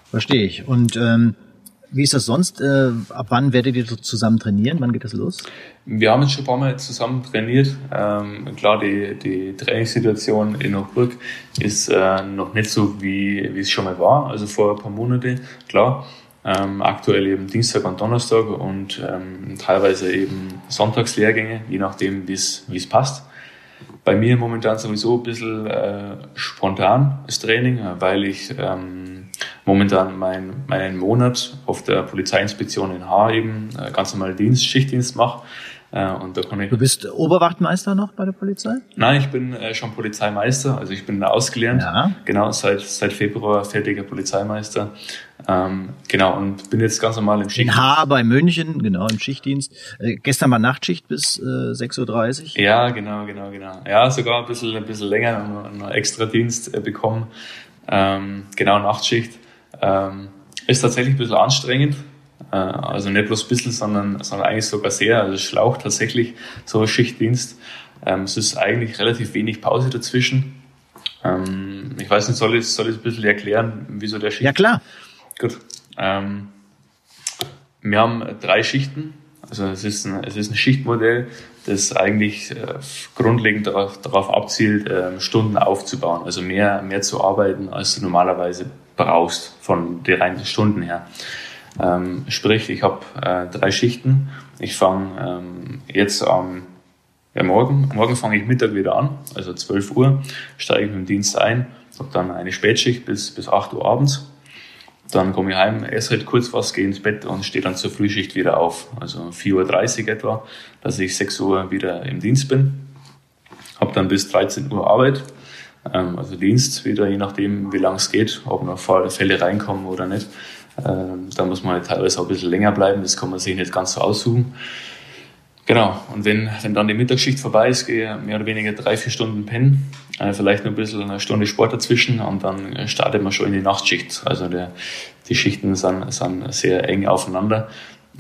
Verstehe ich. Und ähm, wie ist das sonst? Äh, ab wann werdet ihr zusammen trainieren? Wann geht das los? Wir haben jetzt schon ein paar Mal zusammen trainiert. Ähm, klar, die, die Trainingssituation in Hochburg ist äh, noch nicht so, wie, wie es schon mal war, also vor ein paar Monaten, klar. Ähm, aktuell eben Dienstag und Donnerstag und ähm, teilweise eben Sonntagslehrgänge, je nachdem, wie es passt. Bei mir momentan sowieso ein bisschen äh, spontan das Training, weil ich ähm, momentan mein, meinen Monat auf der Polizeiinspektion in Haar eben äh, ganz normal Dienst, Schichtdienst mache. Äh, und da kann ich du bist Oberwachtmeister noch bei der Polizei? Nein, ich bin äh, schon Polizeimeister, also ich bin ausgelernt. Ja. Genau, seit, seit Februar fertiger Polizeimeister. Ähm, genau, und bin jetzt ganz normal im Schichtdienst. In Haar bei München, genau, im Schichtdienst. Äh, gestern war Nachtschicht bis äh, 6.30 Uhr. Ja, genau, genau, genau. Ja, sogar ein bisschen, ein bisschen länger, noch extra Dienst äh, bekommen. Ähm, genau, Nachtschicht. Ähm, ist tatsächlich ein bisschen anstrengend, äh, also nicht bloß ein bisschen, sondern, sondern eigentlich sogar sehr. Also Schlauch tatsächlich so ein Schichtdienst. Ähm, es ist eigentlich relativ wenig Pause dazwischen. Ähm, ich weiß nicht, soll ich, soll ich ein bisschen erklären, wieso der Schicht? Ja, klar. Gut. Ähm, wir haben drei Schichten. Also es ist ein, es ist ein Schichtmodell, das eigentlich äh, grundlegend darauf, darauf abzielt, äh, Stunden aufzubauen, also mehr, mehr zu arbeiten, als du normalerweise brauchst von den reinen Stunden her. Ähm, sprich, ich habe äh, drei Schichten. Ich fange ähm, jetzt am ja, morgen, morgen fange ich Mittag wieder an, also 12 Uhr, steige ich mit dem Dienst ein, habe dann eine Spätschicht bis, bis 8 Uhr abends. Dann komme ich heim, esse halt kurz was, gehe ins Bett und stehe dann zur Frühschicht wieder auf. Also 4.30 Uhr etwa, dass ich 6 Uhr wieder im Dienst bin. Habe dann bis 13 Uhr Arbeit, ähm, also Dienst wieder, je nachdem, wie lang es geht, ob noch Fälle reinkommen oder nicht. Ähm, da muss man halt teilweise auch ein bisschen länger bleiben, das kann man sich nicht ganz so aussuchen. Genau, und wenn, wenn dann die Mittagsschicht vorbei ist, gehe ich mehr oder weniger drei, vier Stunden pennen, äh, vielleicht nur ein bisschen eine Stunde Sport dazwischen und dann startet man schon in die Nachtschicht. Also der, die Schichten sind, sind sehr eng aufeinander.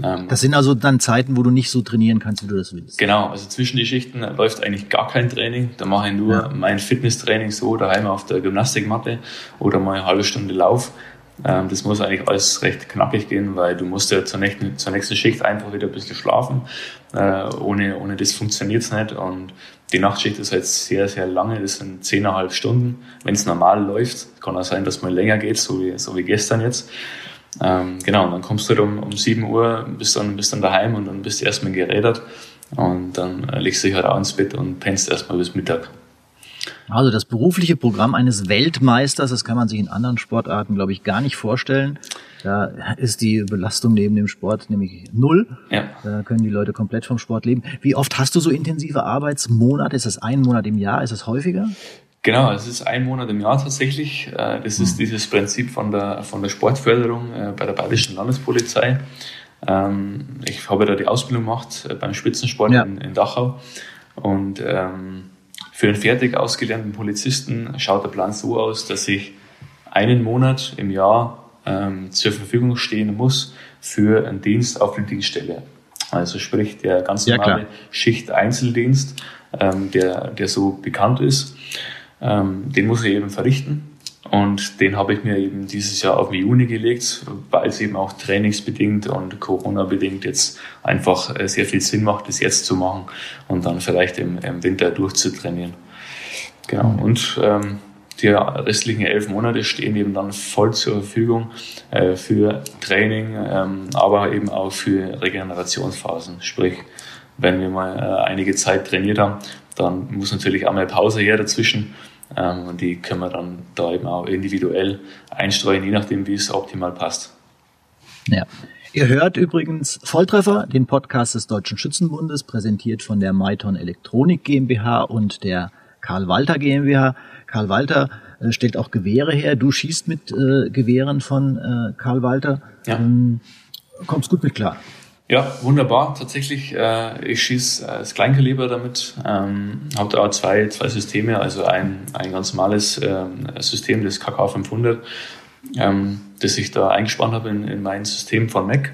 Ähm, das sind also dann Zeiten, wo du nicht so trainieren kannst, wie du das willst. Genau, also zwischen die Schichten läuft eigentlich gar kein Training. Da mache ich nur ja. mein Fitnesstraining so daheim auf der Gymnastikmatte oder mal eine halbe Stunde Lauf. Ähm, das muss eigentlich alles recht knackig gehen, weil du musst ja zur nächsten, zur nächsten Schicht einfach wieder ein bisschen schlafen. Äh, ohne, ohne das funktioniert's nicht. Und die Nachtschicht ist halt sehr, sehr lange. Das sind zehneinhalb Stunden. Wenn es normal läuft, kann auch sein, dass mal länger geht, so wie, so wie gestern jetzt. Ähm, genau, und dann kommst du halt um, um 7 Uhr, bist dann, bist dann daheim und dann bist du erstmal gerädert. Und dann legst du dich halt auch ins Bett und pennst erstmal bis Mittag. Also das berufliche Programm eines Weltmeisters, das kann man sich in anderen Sportarten, glaube ich, gar nicht vorstellen. Da ist die Belastung neben dem Sport nämlich null. Ja. Da können die Leute komplett vom Sport leben. Wie oft hast du so intensive Arbeitsmonate? Ist das ein Monat im Jahr? Ist das häufiger? Genau, es ist ein Monat im Jahr tatsächlich. Äh, das ist hm. dieses Prinzip von der, von der Sportförderung äh, bei der Bayerischen Landespolizei. Ähm, ich habe da die Ausbildung gemacht äh, beim Spitzensport ja. in, in Dachau. Und ähm, für einen fertig ausgelernten Polizisten schaut der Plan so aus, dass ich einen Monat im Jahr ähm, zur Verfügung stehen muss für einen Dienst auf der Dienststelle. Also sprich der ganz normale ja, Schicht-Einzeldienst, ähm, der, der so bekannt ist, ähm, den muss ich eben verrichten. Und den habe ich mir eben dieses Jahr auf den Juni gelegt, weil es eben auch trainingsbedingt und Corona-bedingt jetzt einfach äh, sehr viel Sinn macht, das jetzt zu machen und dann vielleicht im, im Winter durchzutrainieren. Genau. Mhm. Und ähm, die restlichen elf Monate stehen eben dann voll zur Verfügung äh, für Training, ähm, aber eben auch für Regenerationsphasen. Sprich, wenn wir mal äh, einige Zeit trainiert haben, dann muss natürlich einmal Pause her dazwischen ähm, und die können wir dann da eben auch individuell einstreuen, je nachdem, wie es optimal passt. Ja. Ihr hört übrigens Volltreffer, den Podcast des Deutschen Schützenbundes, präsentiert von der Maiton Elektronik GmbH und der Karl Walter GmbH. Karl Walter äh, stellt auch Gewehre her. Du schießt mit äh, Gewehren von äh, Karl Walter. Ja. Ähm, kommst gut mit klar. Ja, wunderbar. Tatsächlich, äh, ich schieße äh, das Kleinkaliber damit. Ähm, habe da auch zwei, zwei Systeme, also ein, ein ganz normales ähm, System, das KK 500, ähm, das ich da eingespannt habe in, in mein System von Mac.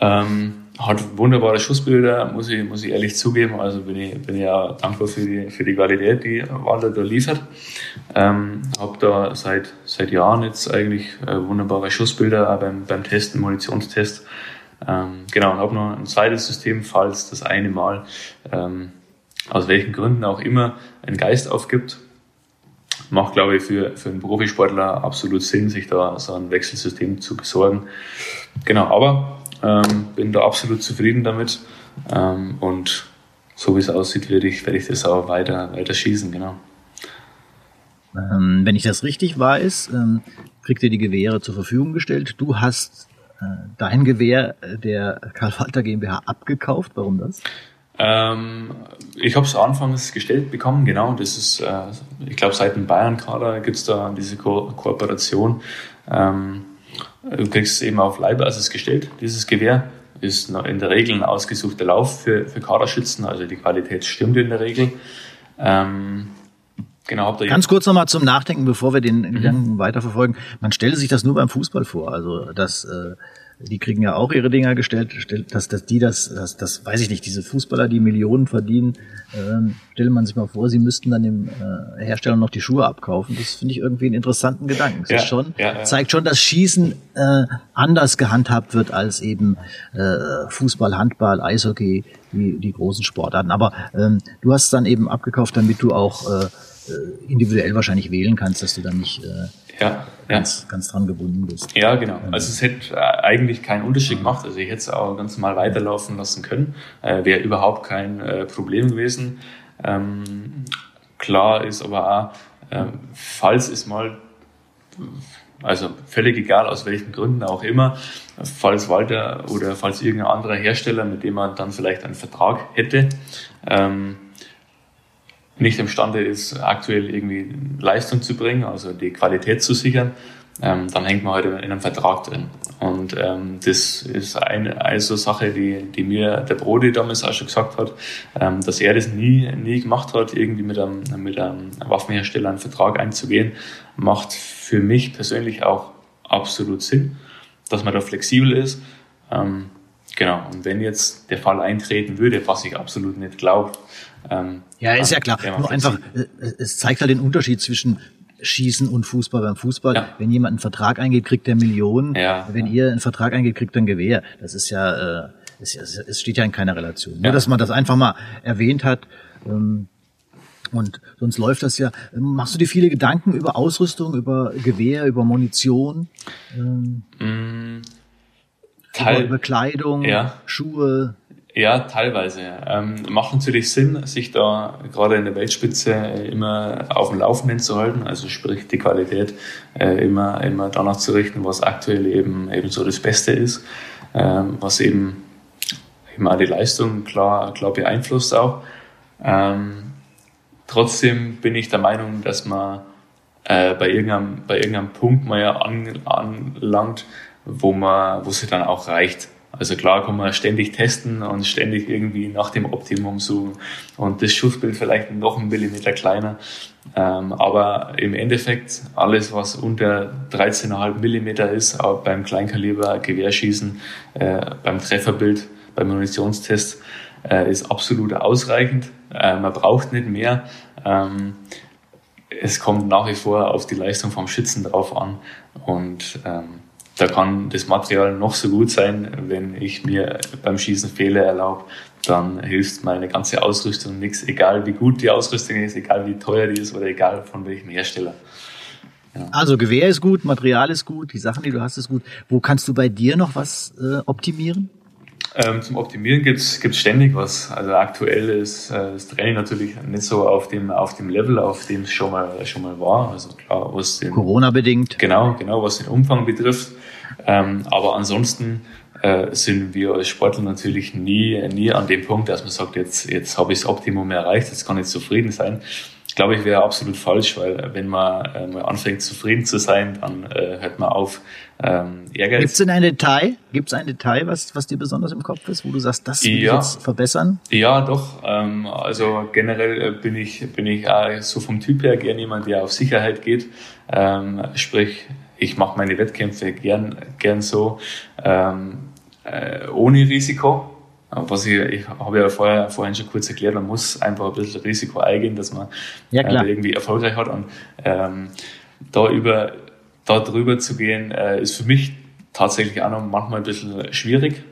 Ähm, hat wunderbare Schussbilder, muss ich, muss ich ehrlich zugeben. Also bin ich, bin ich ja dankbar für die, für die Qualität, die Walter da liefert. Ähm, habe da seit, seit Jahren jetzt eigentlich äh, wunderbare Schussbilder, auch beim, beim Testen, Munitionstest. Ähm, genau, und habe noch ein zweites System, falls das eine Mal ähm, aus welchen Gründen auch immer ein Geist aufgibt. Macht, glaube ich, für, für einen Profisportler absolut Sinn, sich da so ein Wechselsystem zu besorgen. Genau, aber ähm, bin da absolut zufrieden damit. Ähm, und so wie es aussieht, werde ich, werde ich das auch weiter, weiter schießen, genau. Ähm, wenn ich das richtig weiß, ähm, kriegt ihr die Gewehre zur Verfügung gestellt. Du hast dein Gewehr der Karl Walter GmbH abgekauft. Warum das? Ähm, ich habe es anfangs gestellt bekommen, genau. Das ist, äh, ich glaube, seit dem Bayern-Kader gibt es da diese Ko Kooperation. Ähm, du kriegst es eben auf Leihbasis gestellt, dieses Gewehr. Ist in der Regel ein ausgesuchter Lauf für, für Kaderschützen, also die Qualität stimmt in der Regel. Ähm, Genau, Ganz kurz nochmal zum Nachdenken, bevor wir den Gedanken mhm. weiterverfolgen. Man stelle sich das nur beim Fußball vor. Also das äh, die kriegen ja auch ihre Dinger gestellt, dass, dass die das, das, das weiß ich nicht, diese Fußballer, die Millionen verdienen, ähm, stelle man sich mal vor, sie müssten dann dem äh, Hersteller noch die Schuhe abkaufen. Das finde ich irgendwie einen interessanten Gedanken. Das ja, ist schon, ja, ja. zeigt schon, dass Schießen äh, anders gehandhabt wird als eben äh, Fußball, Handball, Eishockey, die, die großen Sportarten. Aber ähm, du hast es dann eben abgekauft, damit du auch äh, äh, individuell wahrscheinlich wählen kannst, dass du dann nicht äh, ja, ganz, ja. ganz dran gebunden bist. Ja, genau. Also es hätte äh, eigentlich keinen Unterschied gemacht. Also ich hätte es auch ganz normal weiterlaufen lassen können. Äh, Wäre überhaupt kein äh, Problem gewesen. Ähm, klar ist aber auch, äh, falls es mal Also völlig egal, aus welchen Gründen auch immer, falls Walter oder falls irgendein anderer Hersteller, mit dem man dann vielleicht einen Vertrag hätte, ähm, nicht imstande ist, aktuell irgendwie Leistung zu bringen, also die Qualität zu sichern, ähm, dann hängt man halt in einem Vertrag drin. Und ähm, das ist eine, eine so Sache, die, die mir der Brody damals auch schon gesagt hat, ähm, dass er das nie, nie gemacht hat, irgendwie mit einem, mit einem Waffenhersteller einen Vertrag einzugehen, macht für mich persönlich auch absolut Sinn, dass man da flexibel ist. Ähm, genau, und wenn jetzt der Fall eintreten würde, was ich absolut nicht glaube, ähm, ja, ist ja klar. Nur einfach, äh, es zeigt halt den Unterschied zwischen Schießen und Fußball. Beim Fußball, ja. wenn jemand einen Vertrag eingeht, kriegt er Millionen. Ja, wenn ja. ihr einen Vertrag eingeht, kriegt er ein Gewehr. Das ist ja, äh, ja, es steht ja in keiner Relation. Nur, dass man das einfach mal erwähnt hat. Ähm, und sonst läuft das ja. Machst du dir viele Gedanken über Ausrüstung, über Gewehr, über Munition? Ähm, mm, Teil, über, Kleidung, ja. Schuhe? Ja, teilweise. Ähm, macht natürlich Sinn, sich da gerade in der Weltspitze immer auf dem Laufenden zu halten, also sprich die Qualität äh, immer, immer danach zu richten, was aktuell eben, eben so das Beste ist, ähm, was eben, eben auch die Leistung klar, klar beeinflusst auch. Ähm, trotzdem bin ich der Meinung, dass man äh, bei, irgendeinem, bei irgendeinem Punkt mal ja an, anlangt, wo man, wo es dann auch reicht. Also klar kann man ständig testen und ständig irgendwie nach dem Optimum suchen und das Schussbild vielleicht noch einen Millimeter kleiner. Ähm, aber im Endeffekt alles, was unter 13,5 Millimeter ist, auch beim Kleinkaliber Gewehrschießen, äh, beim Trefferbild, beim Munitionstest, äh, ist absolut ausreichend. Äh, man braucht nicht mehr. Ähm, es kommt nach wie vor auf die Leistung vom Schützen drauf an und ähm, da kann das Material noch so gut sein, wenn ich mir beim Schießen Fehler erlaube, dann hilft meine ganze Ausrüstung nichts, egal wie gut die Ausrüstung ist, egal wie teuer die ist oder egal von welchem Hersteller. Ja. Also Gewehr ist gut, Material ist gut, die Sachen, die du hast, ist gut. Wo kannst du bei dir noch was äh, optimieren? Ähm, zum Optimieren gibt's gibt's ständig was. Also aktuell ist äh, das Training natürlich nicht so auf dem auf dem Level, auf dem es schon mal schon mal war. Also klar, was den Corona bedingt. Genau, genau, was den Umfang betrifft. Ähm, aber ansonsten äh, sind wir als Sportler natürlich nie, nie an dem Punkt, dass man sagt, jetzt, jetzt habe ich das Optimum erreicht, jetzt kann ich zufrieden sein. Ich glaube, ich wäre absolut falsch, weil wenn man äh, mal anfängt, zufrieden zu sein, dann äh, hört man auf, ähm, Ehrgeiz. Gibt es denn ein Detail? Gibt es ein Detail, was, was dir besonders im Kopf ist, wo du sagst, das will ja, ich jetzt verbessern? Ja, doch. Ähm, also generell äh, bin ich, bin ich auch so vom Typ her gern jemand, der auf Sicherheit geht. Ähm, sprich, ich mache meine Wettkämpfe gern, gern so ähm, äh, ohne Risiko. Was ich, ich habe ja vorher, vorhin schon kurz erklärt, man muss einfach ein bisschen Risiko eingehen, dass man ja, äh, irgendwie erfolgreich hat. Und ähm, da über da drüber zu gehen, äh, ist für mich tatsächlich auch noch manchmal ein bisschen schwierig.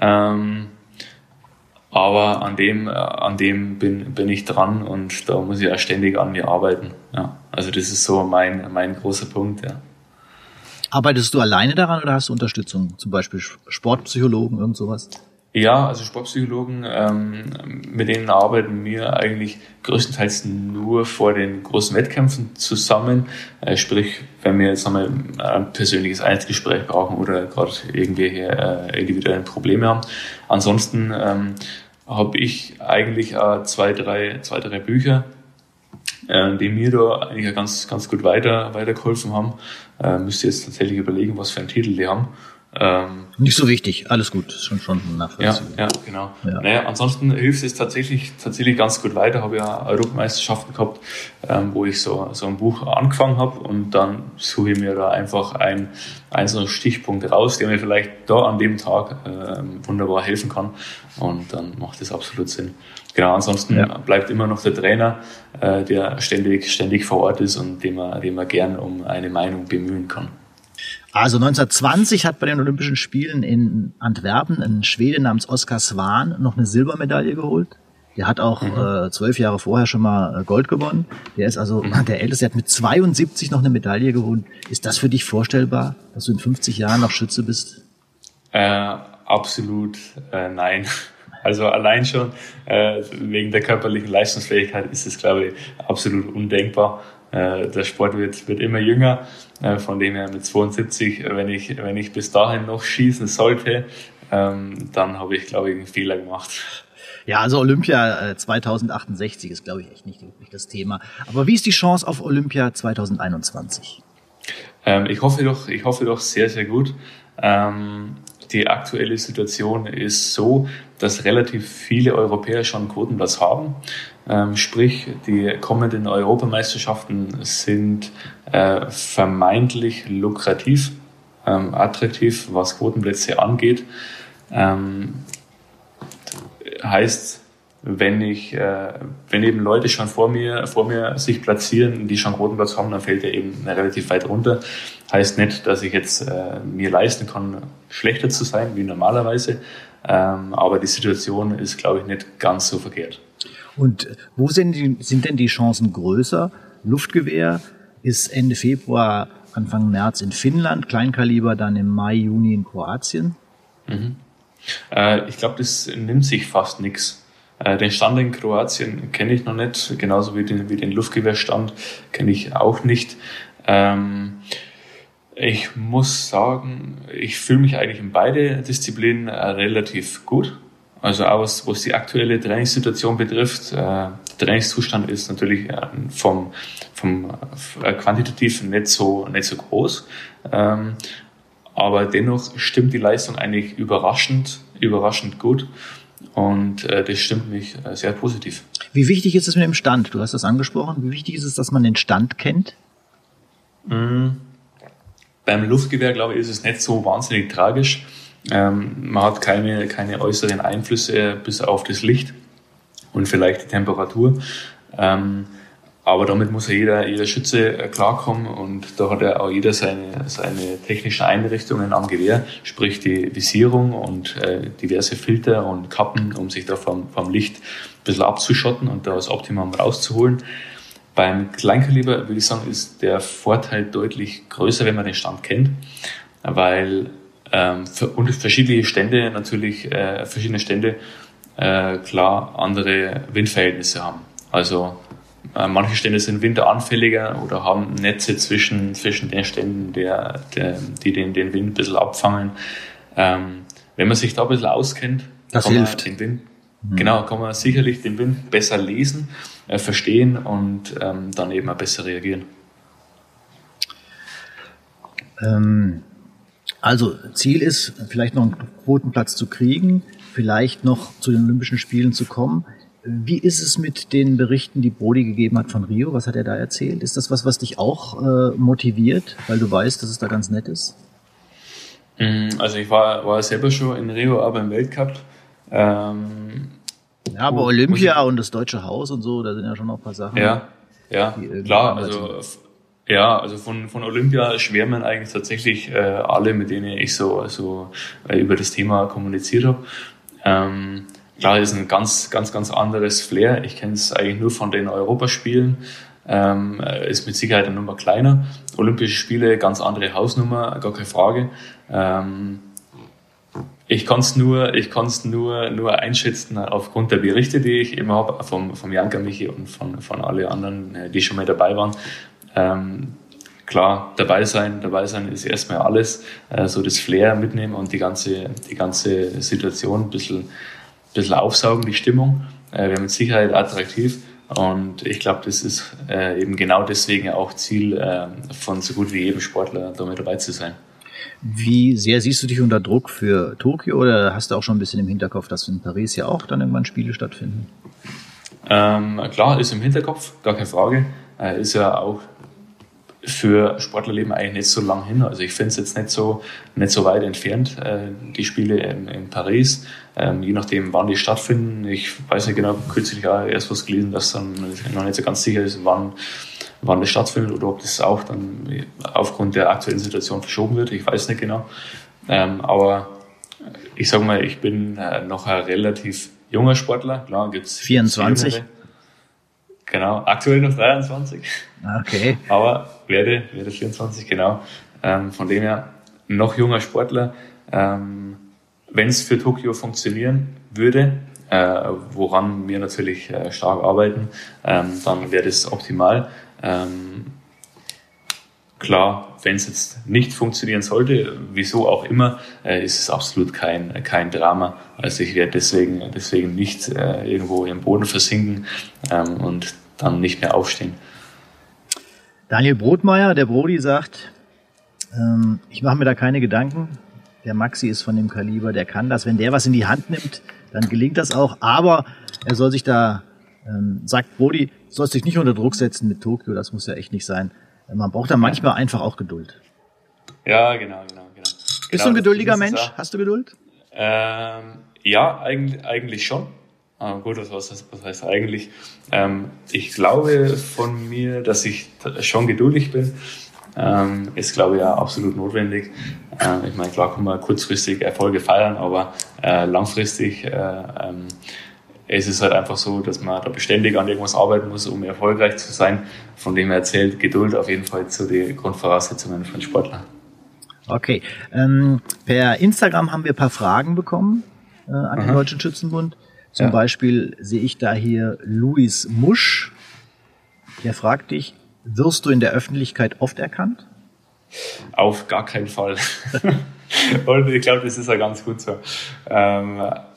Ähm, aber an dem, äh, an dem bin, bin ich dran und da muss ich auch ständig an mir arbeiten. Ja. Also das ist so mein, mein großer Punkt. Ja. Arbeitest du alleine daran oder hast du Unterstützung? Zum Beispiel Sportpsychologen, irgend sowas? Ja, also Sportpsychologen, ähm, mit denen arbeiten wir eigentlich größtenteils nur vor den großen Wettkämpfen zusammen. Äh, sprich, wenn wir jetzt einmal ein persönliches Einzelgespräch brauchen oder gerade irgendwelche äh, individuellen Probleme haben. Ansonsten ähm, habe ich eigentlich äh, zwei, drei, zwei, drei Bücher, äh, die mir da eigentlich ganz, ganz gut weiter, weitergeholfen haben. Äh, müsste jetzt tatsächlich überlegen, was für einen Titel die haben. Ähm, Nicht so wichtig, alles gut, schon schon nachvollziehbar. Ja, ja, genau. Ja. Naja, ansonsten hilft es tatsächlich tatsächlich ganz gut weiter. Habe ja Europameisterschaften gehabt, ähm, wo ich so so ein Buch angefangen habe und dann suche ich mir da einfach ein einzelnen Stichpunkt raus, der mir vielleicht da an dem Tag äh, wunderbar helfen kann und dann macht das absolut Sinn. Genau, ansonsten ja. bleibt immer noch der Trainer, äh, der ständig ständig vor Ort ist und den man, den man gern um eine Meinung bemühen kann. Also 1920 hat bei den Olympischen Spielen in Antwerpen ein Schwede namens Oskar Swan noch eine Silbermedaille geholt. Der hat auch mhm. äh, zwölf Jahre vorher schon mal äh, Gold gewonnen. Der ist also mhm. der Älteste, der hat mit 72 noch eine Medaille gewonnen. Ist das für dich vorstellbar, dass du in 50 Jahren noch Schütze bist? Äh, absolut äh, nein. Also allein schon äh, wegen der körperlichen Leistungsfähigkeit ist es, glaube ich, absolut undenkbar. äh, der Sport wird, wird immer jünger. Äh, von dem her mit 72, wenn ich, wenn ich bis dahin noch schießen sollte, ähm, dann habe ich, glaube ich, einen Fehler gemacht. Ja, also Olympia 2068 ist, glaube ich, echt nicht wirklich das Thema. Aber wie ist die Chance auf Olympia 2021? Ähm, ich hoffe doch, ich hoffe doch sehr, sehr gut. Ähm, die aktuelle Situation ist so, dass relativ viele Europäer schon Quotenplatz haben. Ähm, sprich, die kommenden Europameisterschaften sind äh, vermeintlich lukrativ, ähm, attraktiv, was Quotenplätze angeht. Ähm, heißt, wenn ich, äh, wenn eben Leute schon vor mir, vor mir sich platzieren, die schon Quotenplatz haben, dann fällt er eben relativ weit runter. Heißt nicht, dass ich jetzt äh, mir leisten kann, schlechter zu sein wie normalerweise. Ähm, aber die Situation ist, glaube ich, nicht ganz so verkehrt. Und wo sind, die, sind denn die Chancen größer? Luftgewehr ist Ende Februar, Anfang März in Finnland, Kleinkaliber dann im Mai, Juni in Kroatien. Mhm. Äh, ich glaube, das nimmt sich fast nichts. Äh, den Stand in Kroatien kenne ich noch nicht, genauso wie den, wie den Luftgewehrstand kenne ich auch nicht. Ähm, ich muss sagen, ich fühle mich eigentlich in beide Disziplinen äh, relativ gut. Also auch was, was die aktuelle Trainingssituation betrifft. Äh, der Trainingszustand ist natürlich äh, vom, vom äh, quantitativ nicht so, nicht so groß. Ähm, aber dennoch stimmt die Leistung eigentlich überraschend, überraschend gut. Und äh, das stimmt mich äh, sehr positiv. Wie wichtig ist es mit dem Stand? Du hast das angesprochen. Wie wichtig ist es, dass man den Stand kennt? Mhm. Beim Luftgewehr, glaube ich, ist es nicht so wahnsinnig tragisch. Ähm, man hat keine, keine äußeren Einflüsse bis auf das Licht und vielleicht die Temperatur. Ähm, aber damit muss ja jeder, jeder Schütze äh, klarkommen und da hat ja auch jeder seine, seine technischen Einrichtungen am Gewehr, sprich die Visierung und äh, diverse Filter und Kappen, um sich da vom, vom Licht ein bisschen abzuschotten und da das Optimum rauszuholen. Beim Kleinkaliber würde ich sagen, ist der Vorteil deutlich größer, wenn man den Stand kennt, weil ähm, verschiedene Stände natürlich, äh, verschiedene Stände äh, klar andere Windverhältnisse haben. Also manche Stände sind winteranfälliger oder haben Netze zwischen, zwischen den Ständen, der, der, die den, den Wind ein bisschen abfangen. Ähm, wenn man sich da ein bisschen auskennt, das kann hilft. man den Wind, mhm. genau, kann man sicherlich den Wind besser lesen, äh, verstehen und ähm, dann eben auch besser reagieren. Ähm, also Ziel ist, vielleicht noch einen Quotenplatz zu kriegen, vielleicht noch zu den Olympischen Spielen zu kommen. Wie ist es mit den Berichten, die Brody gegeben hat von Rio? Was hat er da erzählt? Ist das was, was dich auch äh, motiviert, weil du weißt, dass es da ganz nett ist? Mm, also ich war, war selber schon in Rio, aber im Weltcup. Ähm, ja, aber Olympia und das Deutsche Haus und so, da sind ja schon noch ein paar Sachen. Ja, ja, klar. Also ja, also von, von Olympia schwärmen eigentlich tatsächlich äh, alle, mit denen ich so, so äh, über das Thema kommuniziert habe. Ähm, Klar, ist ein ganz, ganz, ganz anderes Flair. Ich kenne es eigentlich nur von den Europaspielen. Ähm, ist mit Sicherheit eine Nummer kleiner. Olympische Spiele, ganz andere Hausnummer, gar keine Frage. Ähm, ich kann es nur, ich kann's nur, nur einschätzen aufgrund der Berichte, die ich immer habe, vom, vom Janka Michi und von, von alle anderen, äh, die schon mal dabei waren. Ähm, klar, dabei sein, dabei sein ist erstmal alles, äh, so das Flair mitnehmen und die ganze, die ganze Situation ein bisschen, bisschen aufsaugen, die Stimmung. Äh, wäre mit Sicherheit attraktiv. Und ich glaube, das ist äh, eben genau deswegen auch Ziel äh, von so gut wie jedem Sportler, da mit dabei zu sein. Wie sehr siehst du dich unter Druck für Tokio oder hast du auch schon ein bisschen im Hinterkopf, dass in Paris ja auch dann irgendwann Spiele stattfinden? Ähm, klar, ist im Hinterkopf, gar keine Frage. Äh, ist ja auch für Sportlerleben eigentlich nicht so lang hin. Also ich finde es jetzt nicht so, nicht so weit entfernt, äh, die Spiele in, in Paris, ähm, je nachdem, wann die stattfinden. Ich weiß nicht genau, kürzlich auch erst was gelesen, dass dann noch nicht so ganz sicher ist, wann, wann das stattfindet oder ob das auch dann aufgrund der aktuellen Situation verschoben wird. Ich weiß nicht genau. Ähm, aber ich sage mal, ich bin äh, noch ein relativ junger Sportler. Klar, gibt's 24. Genau, aktuell noch 23. Okay. Aber werde, werde 24, genau. Ähm, von dem her noch junger Sportler. Ähm, Wenn es für Tokio funktionieren würde, äh, woran wir natürlich äh, stark arbeiten, ähm, dann wäre das optimal. Ähm, klar, wenn es jetzt nicht funktionieren sollte, wieso auch immer, äh, ist es absolut kein, kein Drama. Also ich werde deswegen, deswegen nicht äh, irgendwo im Boden versinken ähm, und dann nicht mehr aufstehen. Daniel Brotmeier, der Brody, sagt, ähm, ich mache mir da keine Gedanken. Der Maxi ist von dem Kaliber, der kann das. Wenn der was in die Hand nimmt, dann gelingt das auch. Aber er soll sich da, ähm, sagt Brody, soll sich nicht unter Druck setzen mit Tokio. Das muss ja echt nicht sein. Man braucht da manchmal einfach auch Geduld. Ja, genau, genau, genau. Bist genau, du ein geduldiger Mensch? Hast du Geduld? Ähm, ja, eigentlich, eigentlich schon. Ah, gut, was, was, was heißt eigentlich? Ähm, ich glaube von mir, dass ich schon geduldig bin. Ähm, ist, glaube ich, ja absolut notwendig. Ähm, ich meine, klar kann man kurzfristig Erfolge feiern, aber äh, langfristig äh, ähm, es ist halt einfach so, dass man da beständig an irgendwas arbeiten muss, um erfolgreich zu sein. Von dem her zählt Geduld auf jeden Fall zu den Grundvoraussetzungen von Sportlern. Okay. Ähm, per Instagram haben wir ein paar Fragen bekommen äh, an Aha. den Deutschen Schützenbund. Zum ja. Beispiel sehe ich da hier Luis Musch. Der fragt dich, wirst du in der Öffentlichkeit oft erkannt? Auf gar keinen Fall. Und ich glaube, das ist ja ganz gut so. Ähm,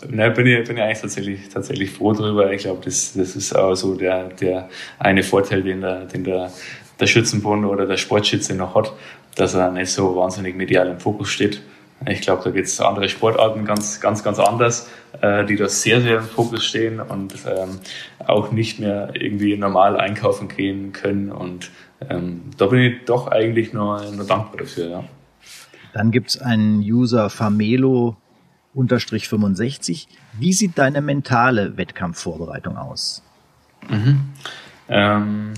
ne, bin, ich, bin ich eigentlich tatsächlich, tatsächlich froh darüber. Ich glaube, das, das ist auch so der, der eine Vorteil, den der, den der, der Schützenbund oder der Sportschütze noch hat, dass er nicht so wahnsinnig medial im Fokus steht. Ich glaube, da gibt es andere Sportarten ganz, ganz, ganz anders, äh, die da sehr, sehr im Fokus stehen und ähm, auch nicht mehr irgendwie normal einkaufen gehen können. Und ähm, da bin ich doch eigentlich nur, nur dankbar dafür. Ja. Dann gibt es einen User Famelo 65. Wie sieht deine mentale Wettkampfvorbereitung aus? Mhm. Ähm,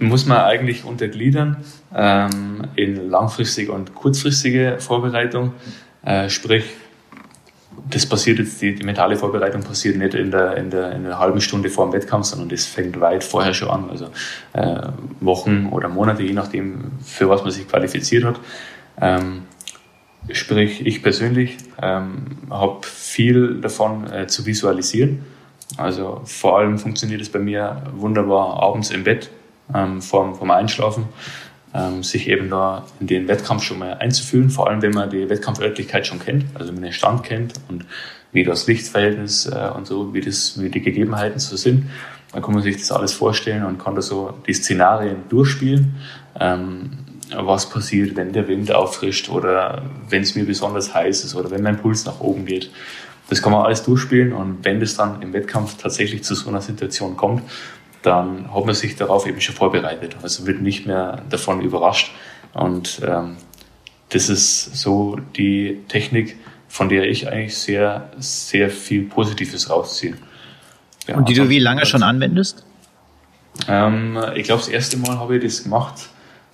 muss man eigentlich untergliedern ähm, in langfristige und kurzfristige Vorbereitung. Äh, sprich, das passiert jetzt, die, die, mentale Vorbereitung passiert nicht in der, in, der, in der halben Stunde vor dem Wettkampf, sondern das fängt weit vorher schon an, also äh, Wochen oder Monate, je nachdem, für was man sich qualifiziert hat. Ähm, sprich, ich persönlich ähm, habe viel davon äh, zu visualisieren. Also vor allem funktioniert es bei mir wunderbar abends im Bett ähm, vorm, vorm Einschlafen, ähm, sich eben da in den Wettkampf schon mal einzufühlen, vor allem wenn man die Wettkampförtlichkeit schon kennt, also wenn man den Stand kennt und wie das Lichtverhältnis äh, und so, wie, das, wie die Gegebenheiten so sind. Dann kann man sich das alles vorstellen und kann da so die Szenarien durchspielen. Ähm, was passiert, wenn der Wind auffrischt oder wenn es mir besonders heiß ist oder wenn mein Puls nach oben geht. Das kann man alles durchspielen und wenn das dann im Wettkampf tatsächlich zu so einer Situation kommt, dann hat man sich darauf eben schon vorbereitet. Also wird nicht mehr davon überrascht. Und ähm, das ist so die Technik, von der ich eigentlich sehr, sehr viel Positives rausziehe. Ja, und die du wie lange schon anwendest? Ähm, ich glaube, das erste Mal habe ich das gemacht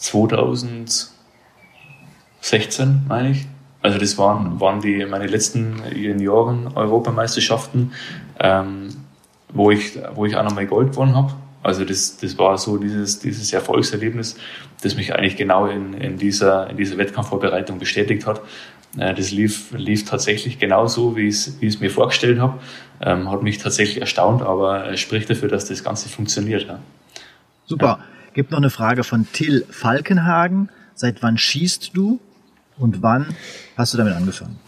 2016, meine ich. Also das waren, waren die, meine letzten Junioren-Europameisterschaften, ähm, wo, ich, wo ich auch nochmal Gold gewonnen habe. Also das, das war so dieses, dieses Erfolgserlebnis, das mich eigentlich genau in, in, dieser, in dieser Wettkampfvorbereitung bestätigt hat. Äh, das lief, lief tatsächlich genauso, wie ich es, wie ich es mir vorgestellt habe. Ähm, hat mich tatsächlich erstaunt, aber spricht dafür, dass das Ganze funktioniert. Ja. Super. Ja. Gibt noch eine Frage von Till Falkenhagen. Seit wann schießt du und wann hast du damit angefangen?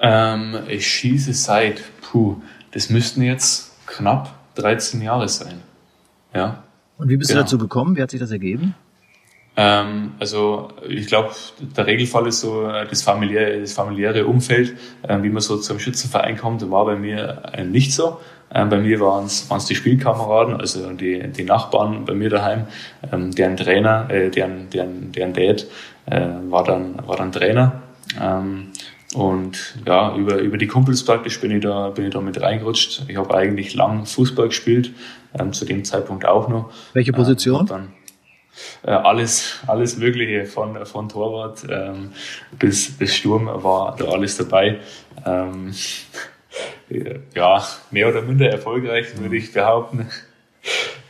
Ähm, ich schieße seit, puh, das müssten jetzt knapp 13 Jahre sein. Ja. Und wie bist genau. du dazu gekommen? Wie hat sich das ergeben? Ähm, also ich glaube, der Regelfall ist so äh, das familiäre, das familiäre Umfeld, äh, wie man so zum Schützenverein kommt, war bei mir äh, nicht so. Ähm, bei mir waren es die Spielkameraden, also die, die Nachbarn bei mir daheim, ähm, deren Trainer, äh, deren, deren, deren Dad äh, war, dann, war dann Trainer. Ähm, und ja, über, über die Kumpels praktisch bin ich da, bin ich da mit reingerutscht. Ich habe eigentlich lang Fußball gespielt, ähm, zu dem Zeitpunkt auch noch. Welche Position? Ähm, äh, alles, alles Mögliche von, von Torwart ähm, bis, bis Sturm war da alles dabei. Ähm, ja, mehr oder minder erfolgreich, würde ich behaupten.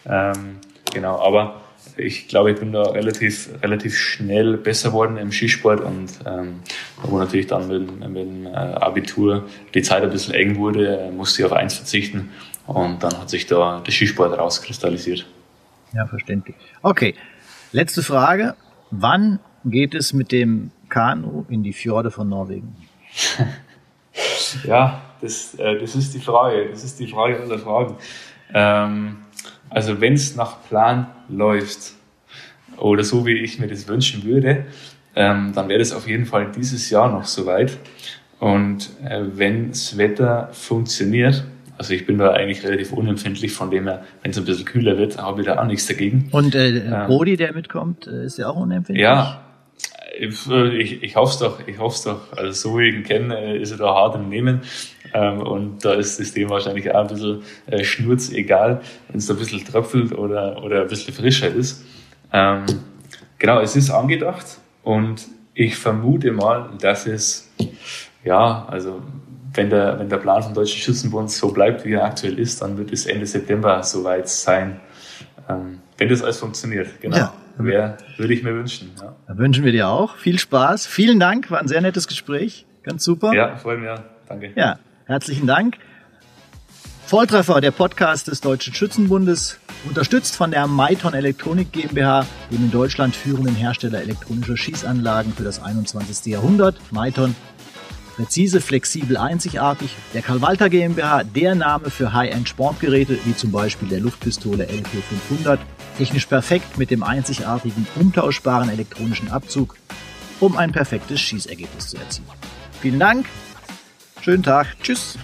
Ähm, genau, aber ich glaube, ich bin da relativ, relativ schnell besser geworden im Skisport und ähm, wo natürlich dann mit, mit dem äh, Abitur die Zeit ein bisschen eng wurde, musste ich auf eins verzichten und dann hat sich da der Skisport rauskristallisiert. Ja, verständlich. Okay, letzte Frage. Wann geht es mit dem Kanu in die Fjorde von Norwegen? ja, das, äh, das ist die Frage. Das ist die Frage aller Fragen. Ähm, also wenn es nach Plan läuft oder so wie ich mir das wünschen würde, ähm, dann wäre das auf jeden Fall dieses Jahr noch soweit. Und äh, wenn das Wetter funktioniert, also ich bin da eigentlich relativ unempfindlich, von dem her, wenn es ein bisschen kühler wird, habe ich da auch nichts dagegen. Und äh, ähm, Brody, der mitkommt, äh, ist ja auch unempfindlich? Ja, ich, ich hoffe es doch, ich hoffe es doch. Also so wie ich ihn kenne, äh, ist er da hart im Nehmen. Ähm, und da ist das Thema wahrscheinlich auch ein bisschen äh, schnurz egal, wenn es da ein bisschen tröpfelt oder, oder ein bisschen frischer ist. Ähm, genau, es ist angedacht und ich vermute mal, dass es, ja, also wenn der, wenn der Plan vom Deutschen Schützenbund so bleibt, wie er aktuell ist, dann wird es Ende September soweit sein. Ähm, wenn das alles funktioniert, genau. Ja. Wär, würde ich mir wünschen. Ja. Da wünschen wir dir auch. Viel Spaß. Vielen Dank. War ein sehr nettes Gespräch. Ganz super. Ja, freut mich. Danke. Ja, herzlichen Dank. Volltreffer, der Podcast des Deutschen Schützenbundes, unterstützt von der Maiton Elektronik GmbH, dem in Deutschland führenden Hersteller elektronischer Schießanlagen für das 21. Jahrhundert. Maiton, präzise, flexibel, einzigartig. Der Karl Walter GmbH, der Name für High-End-Sportgeräte, wie zum Beispiel der Luftpistole LP500, technisch perfekt mit dem einzigartigen, umtauschbaren elektronischen Abzug, um ein perfektes Schießergebnis zu erzielen. Vielen Dank, schönen Tag, tschüss.